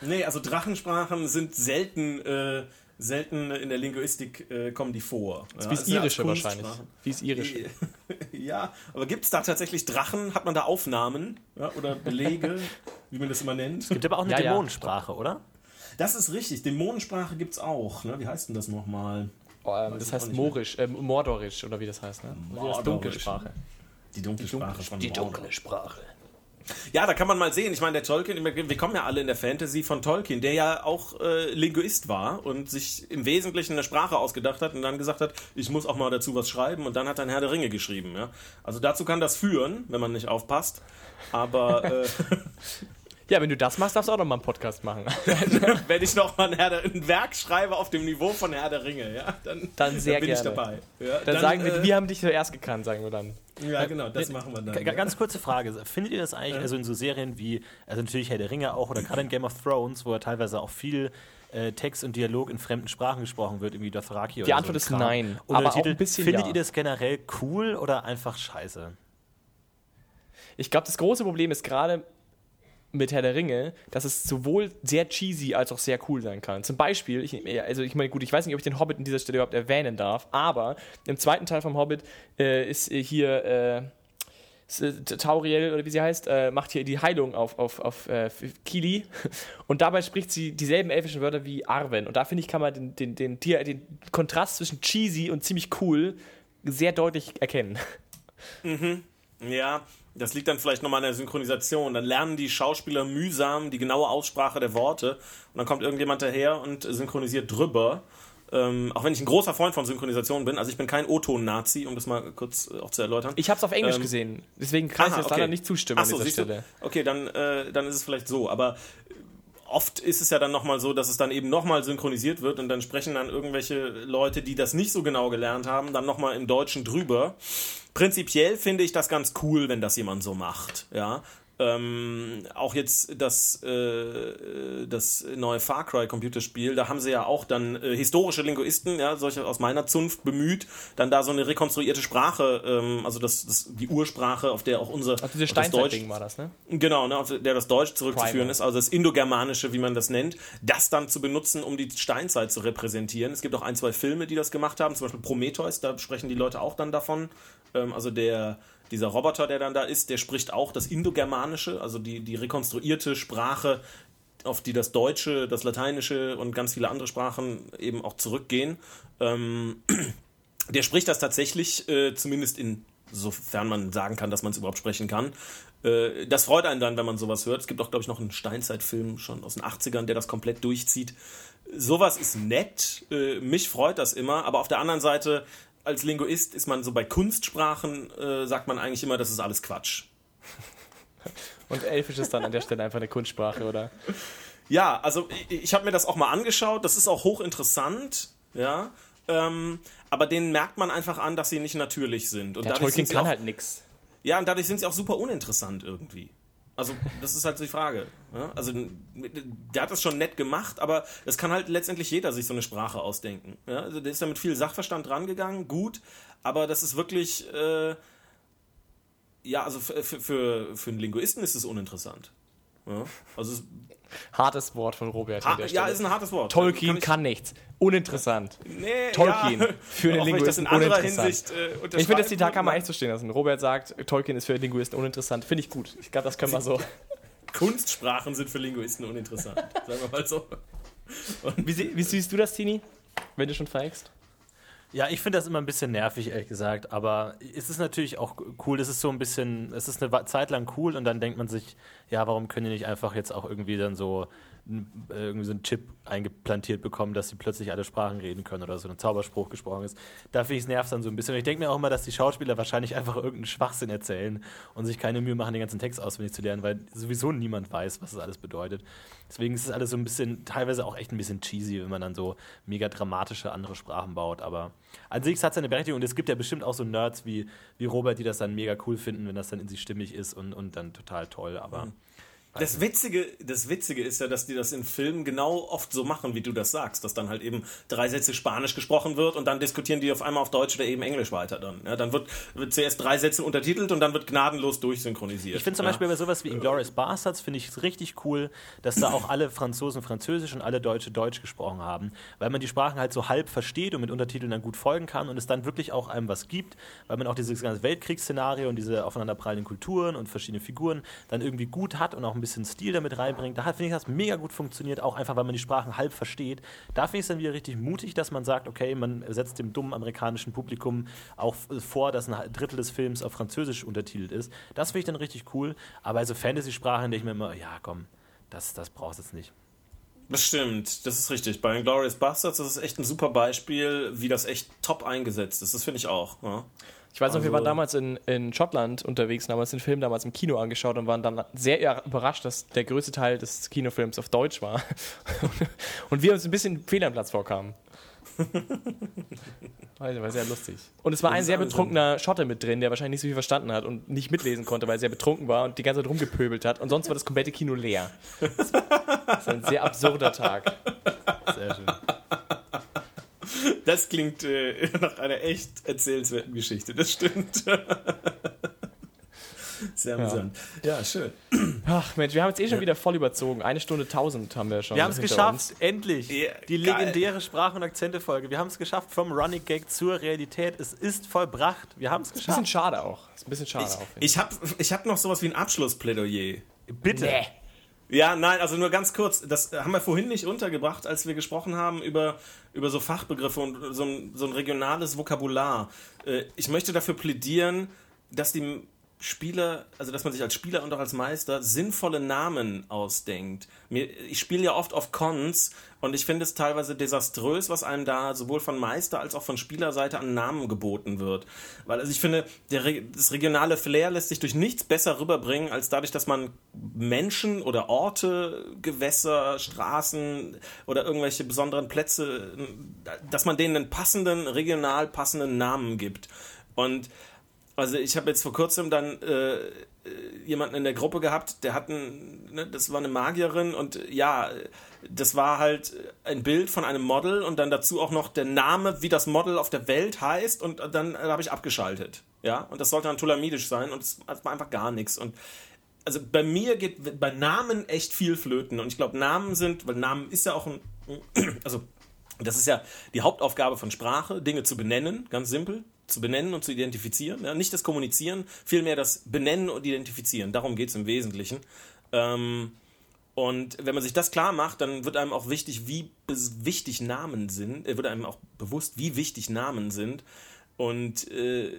nee, also Drachensprachen sind selten, äh, selten in der Linguistik äh, kommen die vor. Ja, Wie es es sind irische alles wahrscheinlich. Wie es irische. Ja, aber gibt es da tatsächlich Drachen? Hat man da Aufnahmen ja, oder Belege, wie man das immer nennt? Gibt aber auch eine Ja, ja. Dämonensprache, oder? Das ist richtig. Dämonensprache gibt es auch. Ne? Wie heißt denn das nochmal? Oh, ähm, das heißt. Morisch, äh, Mordorisch oder wie das heißt, ne? Oder Das dunkle Mordorisch. Sprache. Die dunkle Sprache von Die Mordor. dunkle Sprache. Ja, da kann man mal sehen. Ich meine, der Tolkien, wir kommen ja alle in der Fantasy von Tolkien, der ja auch äh, Linguist war und sich im Wesentlichen eine Sprache ausgedacht hat und dann gesagt hat, ich muss auch mal dazu was schreiben und dann hat er ein Herr der Ringe geschrieben. Ja? Also dazu kann das führen, wenn man nicht aufpasst. Aber äh, Ja, wenn du das machst, darfst du auch noch mal einen Podcast machen. wenn ich noch mal ein, ein Werk schreibe auf dem Niveau von Herr der Ringe, ja, dann, Dann sehr bin gerne. ich dabei. Ja, Dann, sagen wir, äh, wir haben dich zuerst gekannt, sagen wir dann. Ja, genau, das machen wir dann. G Ja. ganz kurze Frage. Findet ihr das eigentlich, also in so Serien wie, also natürlich Herr der Ringe auch, oder gerade in Game of Thrones, wo ja teilweise auch viel äh, Text und Dialog in fremden Sprachen gesprochen wird, irgendwie Dothraki oder Die so Antwort ein ist nein, Oder aber auch Titel, ein bisschen Findet ja. ihr das generell cool oder einfach scheiße? Ich glaube, das große Problem ist gerade mit Herr der Ringe, dass es sowohl sehr cheesy als auch sehr cool sein kann. Zum Beispiel, ich, also ich meine, gut, ich weiß nicht, ob ich den Hobbit an dieser Stelle überhaupt erwähnen darf, aber im zweiten Teil vom Hobbit äh, ist äh, hier äh, äh, Tauriel oder wie sie heißt, äh, macht hier die Heilung auf, auf, auf äh, Kili und dabei spricht sie dieselben elfischen Wörter wie Arwen und da finde ich, kann man den, den, den, den, Kontrast zwischen cheesy und ziemlich cool sehr deutlich erkennen. Ja, das liegt dann vielleicht nochmal an der Synchronisation. Dann lernen die Schauspieler mühsam die genaue Aussprache der Worte und dann kommt irgendjemand daher und synchronisiert drüber. Ähm, auch wenn ich ein großer Freund von Synchronisation bin, also ich bin kein O-Ton-Nazi, um das mal kurz äh, auch zu erläutern. Ich habe es auf Englisch Ähm, gesehen, deswegen kann ich Aha, jetzt leider nicht zustimmen Ach so, an dieser siehst du? Stelle. Okay, dann, äh, dann ist es vielleicht so. Aber oft ist es ja dann nochmal so, dass es dann eben nochmal synchronisiert wird und dann sprechen dann irgendwelche Leute, die das nicht so genau gelernt haben, dann nochmal im Deutschen drüber. Prinzipiell finde ich das ganz cool, wenn das jemand so macht. Ja. Ähm, auch jetzt das, äh, das neue Far Cry Computerspiel, da haben sie ja auch dann äh, historische Linguisten, ja, solche aus meiner Zunft bemüht, dann da so eine rekonstruierte Sprache, ähm, also das, das, die Ursprache, auf der auch unser Ach, diese auf das Deutsch- war das, ne? Genau, ne, auf der das Deutsch zurückzuführen Primer. ist, also das Indogermanische, wie man das nennt, das dann zu benutzen, um die Steinzeit zu repräsentieren. Es gibt auch ein, zwei Filme, die das gemacht haben, zum Beispiel Prometheus, da sprechen die Leute auch dann davon. Ähm, also der, dieser Roboter, der dann da ist, der spricht auch das Indogermanische, also die, die rekonstruierte Sprache, auf die das Deutsche, das Lateinische und ganz viele andere Sprachen eben auch zurückgehen. Ähm, der spricht das tatsächlich, äh, zumindest in, sofern man sagen kann, dass man es überhaupt sprechen kann. Äh, das freut einen dann, wenn man sowas hört. Es gibt auch, glaube ich, noch einen Steinzeitfilm schon aus den 80ern, der das komplett durchzieht. Sowas ist nett, äh, mich freut das immer, aber auf der anderen Seite, als Linguist ist man so bei Kunstsprachen, äh, sagt man eigentlich immer, das ist alles Quatsch. Und Elfisch ist dann an der Stelle einfach eine Kunstsprache, oder? Ja, also ich, ich habe mir das auch mal angeschaut. Das ist auch hochinteressant, ja. Ähm, aber denen merkt man einfach an, dass sie nicht natürlich sind. Und Der dadurch Tolkien kann halt nix. Ja, und dadurch sind sie auch super uninteressant irgendwie. Also, das ist halt so die Frage. Ja? Also, der hat das schon nett gemacht, aber es kann halt letztendlich jeder sich so eine Sprache ausdenken. Ja? Also, der ist da mit viel Sachverstand rangegangen, gut, aber das ist wirklich, äh, ja, also für, für, für, für einen Linguisten ist es uninteressant. Ja? Also, es, Hartes Wort von Robert ha, ja, ist ein hartes Wort. Tolkien ich- kann nichts. Uninteressant. Nee, Tolkien. Ja, Für einen ich Linguisten anderer uninteressant. Hinsicht äh, Ich finde, das Zitat kann man echt so stehen lassen. Robert sagt, Tolkien ist für Linguisten uninteressant. Finde ich gut. Ich glaube, das können wir so. Kunstsprachen sind für Linguisten uninteressant. Sagen wir mal so. Wie, sie- wie siehst du das, Tini? Wenn du schon feigst? Ja, ich finde das immer ein bisschen nervig, ehrlich gesagt. Aber es ist natürlich auch cool. Es ist so ein bisschen, es ist eine Zeit lang cool und dann denkt man sich, ja, warum können die nicht einfach jetzt auch irgendwie dann so irgendwie so einen Chip eingeplantiert bekommen, dass sie plötzlich alle Sprachen reden können oder so ein Zauberspruch gesprochen ist. Da finde ich es nervt dann so ein bisschen. Und ich denke mir auch immer, dass die Schauspieler wahrscheinlich einfach irgendeinen Schwachsinn erzählen und sich keine Mühe machen, den ganzen Text auswendig zu lernen, weil sowieso niemand weiß, was das alles bedeutet. Deswegen ist es alles so ein bisschen, teilweise auch echt ein bisschen cheesy, wenn man dann so mega dramatische andere Sprachen baut. Aber an sich hat es seine Berechtigung und es gibt ja bestimmt auch so Nerds wie, wie Robert, die das dann mega cool finden, wenn das dann in sich stimmig ist und, und dann total toll. Aber Das Witzige, das Witzige ist ja, dass die das in Filmen genau oft so machen, wie du das sagst, dass dann halt eben drei Sätze Spanisch gesprochen wird und dann diskutieren die auf einmal auf Deutsch oder eben Englisch weiter dann. Ja, dann wird, wird zuerst drei Sätze untertitelt und dann wird gnadenlos durchsynchronisiert. Ich finde zum ja. Beispiel bei sowas wie Inglourious Bastards finde ich es richtig cool, dass da auch alle Franzosen Französisch und alle Deutsche Deutsch gesprochen haben, weil man die Sprachen halt so halb versteht und mit Untertiteln dann gut folgen kann und es dann wirklich auch einem was gibt, weil man auch dieses ganze Weltkriegsszenario und diese aufeinanderprallenden Kulturen und verschiedene Figuren dann irgendwie gut hat und auch ein bisschen Stil damit reinbringt. Da finde ich das mega gut funktioniert, auch einfach, weil man die Sprachen halb versteht. Da finde ich es dann wieder richtig mutig, dass man sagt, okay, man setzt dem dummen amerikanischen Publikum auch vor, dass ein Drittel des Films auf Französisch untertitelt ist. Das finde ich dann richtig cool. Aber also Fantasy-Sprachen denke ich mir immer, ja komm, das, das brauchst du jetzt nicht. Das stimmt, das ist richtig. Bei Glorious Bastards das ist echt ein super Beispiel, wie das echt top eingesetzt ist. Das finde ich auch. Ja. Ich weiß noch, wir Also- waren damals in, in Schottland unterwegs und haben uns den Film damals im Kino angeschaut und waren dann sehr überrascht, dass der größte Teil des Kinofilms auf Deutsch war. und wir uns ein bisschen fehl am Platz vorkamen. Also, war sehr lustig. Und es war Das ein sehr alles betrunkener Schotte mit drin, der wahrscheinlich nicht so viel verstanden hat und nicht mitlesen konnte, weil er sehr betrunken war und die ganze Zeit rumgepöbelt hat. Und sonst war das komplette Kino leer. Das ist ein sehr absurder Tag. Sehr schön. Das klingt äh, nach einer echt erzählenswerten Geschichte, das stimmt. Sehr amüsant. Ja, schön. Ach Mensch, wir haben jetzt eh schon wieder voll überzogen. Eine Stunde tausend haben wir schon. Wir haben es geschafft, uns. endlich. Ja, die geil. legendäre Sprach- und Akzente-Folge. Wir haben es geschafft, vom Running Gag zur Realität. Es ist vollbracht. Wir haben es Ist ein bisschen geschafft. schade auch. Ist ein bisschen schade auch. ich. Ich habe ich hab noch sowas wie ein Abschlussplädoyer. Bitte. Nee. Ja, nein, also nur ganz kurz. Das haben wir vorhin nicht untergebracht, als wir gesprochen haben über, über so Fachbegriffe und so ein, so ein regionales Vokabular. Äh, Ich möchte dafür plädieren, dass die Spieler, also dass man sich als Spieler und auch als Meister sinnvolle Namen ausdenkt. Mir, ich spiele ja oft auf Cons und ich finde es teilweise desaströs, was einem da sowohl von Meister als auch von Spielerseite an Namen geboten wird. Weil also ich finde, der, das regionale Flair lässt sich durch nichts besser rüberbringen, als dadurch, dass man Menschen oder Orte, Gewässer, Straßen oder irgendwelche besonderen Plätze, dass man denen einen passenden, regional passenden Namen gibt. Und also ich habe jetzt vor kurzem dann äh, äh, jemanden in der Gruppe gehabt, der hat ein, ne, das war eine Magierin und äh, ja, das war halt ein Bild von einem Model und dann dazu auch noch der Name, wie das Model auf der Welt heißt und dann äh, habe ich abgeschaltet. Ja, und das sollte dann Tulamidisch sein und es war einfach gar nichts und also bei mir geht bei Namen echt viel flöten und ich glaube Namen sind, weil Namen ist ja auch ein, also das ist ja die Hauptaufgabe von Sprache, Dinge zu benennen, ganz simpel, zu benennen und zu identifizieren. Ja? Nicht das Kommunizieren, vielmehr das Benennen und Identifizieren. Darum geht es im Wesentlichen. Ähm, und wenn man sich das klar macht, dann wird einem auch wichtig, wie wichtig Namen sind, äh, wird einem auch bewusst, wie wichtig Namen sind. Und äh,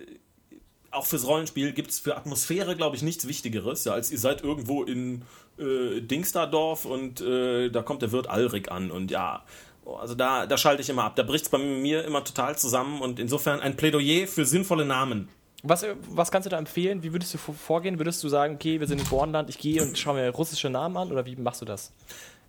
auch fürs Rollenspiel gibt es für Atmosphäre, glaube ich, nichts Wichtigeres, ja, als ihr seid irgendwo in äh, Dingsterdorf und äh, da kommt der Wirt Alrik an und ja, also da, da schalte ich immer ab. Da bricht es bei mir immer total zusammen und insofern ein Plädoyer für sinnvolle Namen. Was, was kannst du da empfehlen? Wie würdest du vor- vorgehen? Würdest du sagen, okay, wir sind im Bornland, ich gehe und schaue mir russische Namen an? Oder wie machst du das?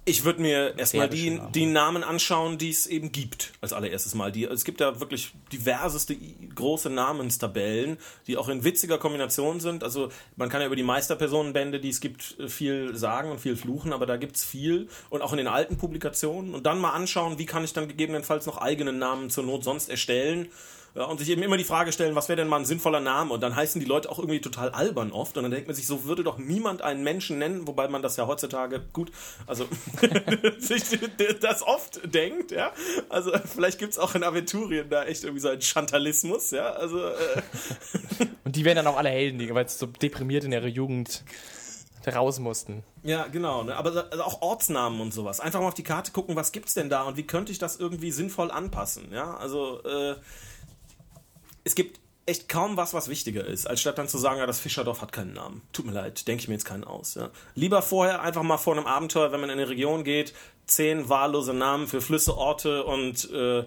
Ich würde mir erstmal die, Namen. die Namen anschauen, die es eben gibt, als allererstes Mal. Die, es gibt ja wirklich diverseste große Namenstabellen, die auch in witziger Kombination sind. Also man kann ja über die Meisterpersonenbände, die es gibt, äh, viel sagen und viel fluchen, aber da gibt's viel. Und auch in den alten Publikationen. Und dann mal anschauen, wie kann ich dann gegebenenfalls noch eigene Namen zur Not sonst erstellen. Ja, und sich eben immer die Frage stellen, was wäre denn mal ein sinnvoller Name? Und dann heißen die Leute auch irgendwie total albern oft. Und dann denkt man sich, so würde doch niemand einen Menschen nennen, wobei man das ja heutzutage gut, also sich das oft denkt, ja. Also vielleicht gibt's auch in Aventurien da echt irgendwie so einen Chantalismus, ja. Also äh, Und die werden dann auch alle Helden, die weil sie so deprimiert in ihrer Jugend raus mussten. Ja, genau. Ne? Aber also auch Ortsnamen und sowas. Einfach mal auf die Karte gucken, was gibt's denn da und wie könnte ich das irgendwie sinnvoll anpassen. Ja, also äh, es gibt echt kaum was, was wichtiger ist, als statt dann zu sagen, ja, das Fischerdorf hat keinen Namen. Tut mir leid, denke ich mir jetzt keinen aus. Ja. Lieber vorher einfach mal vor einem Abenteuer, wenn man in eine Region geht, zehn wahllose Namen für Flüsse, Orte und äh,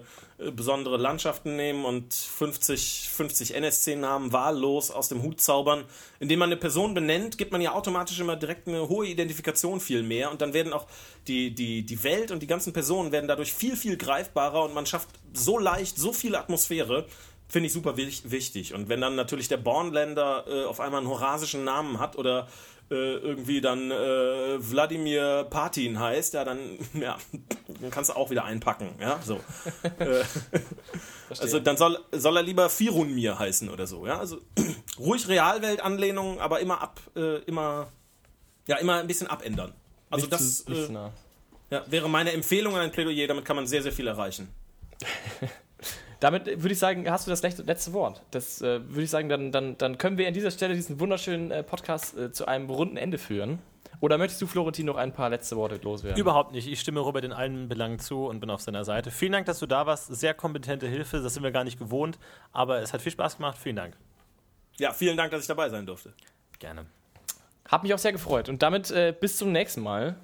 besondere Landschaften nehmen und 50, 50 NSC-Namen wahllos aus dem Hut zaubern. Indem man eine Person benennt, gibt man ja automatisch immer direkt eine hohe Identifikation viel mehr und dann werden auch die, die, die Welt und die ganzen Personen werden dadurch viel, viel greifbarer und man schafft so leicht so viel Atmosphäre, finde ich super wich- wichtig. Und wenn dann natürlich der Bornländer äh, auf einmal einen horasischen Namen hat oder äh, irgendwie dann äh, Wladimir Patin heißt, ja, dann, ja, dann kannst du auch wieder einpacken, ja, so. äh, also dann soll, soll er lieber Firunmir heißen oder so, ja, also ruhig Realwelt-Anlehnungen, aber immer ab, äh, immer, ja, immer ein bisschen abändern. Also Nicht das zu- äh, ja, wäre meine Empfehlung an ein Plädoyer, damit kann man sehr, sehr viel erreichen. Damit äh, würde ich sagen, hast du das letzte, Wort. Das äh, würde ich sagen, dann, dann, dann können wir an dieser Stelle diesen wunderschönen äh, Podcast äh, zu einem runden Ende führen. Oder möchtest du, Florentin, noch ein paar letzte Worte loswerden? Überhaupt nicht. Ich stimme Robert in allen Belangen zu und bin auf seiner Seite. Vielen Dank, dass du da warst. Sehr kompetente Hilfe. Das sind wir gar nicht gewohnt. Aber es hat viel Spaß gemacht. Vielen Dank. Ja, vielen Dank, dass ich dabei sein durfte. Gerne. Hat mich auch sehr gefreut. Und damit äh, bis zum nächsten Mal.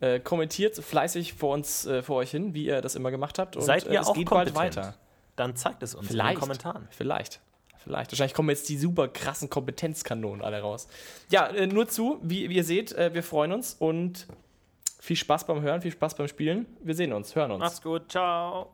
Äh, kommentiert fleißig vor uns, äh, vor euch hin, wie ihr das immer gemacht habt. Und, Seid äh, ihr es auch geht kompetent? bald weiter. Dann zeigt es uns in Vielleicht. den Kommentaren. Vielleicht. Vielleicht. Wahrscheinlich kommen jetzt die super krassen Kompetenzkanonen alle raus. Ja, äh, nur zu, wie, wie ihr seht, äh, wir freuen uns und viel Spaß beim Hören, viel Spaß beim Spielen. Wir sehen uns, hören uns. Macht's gut. Ciao.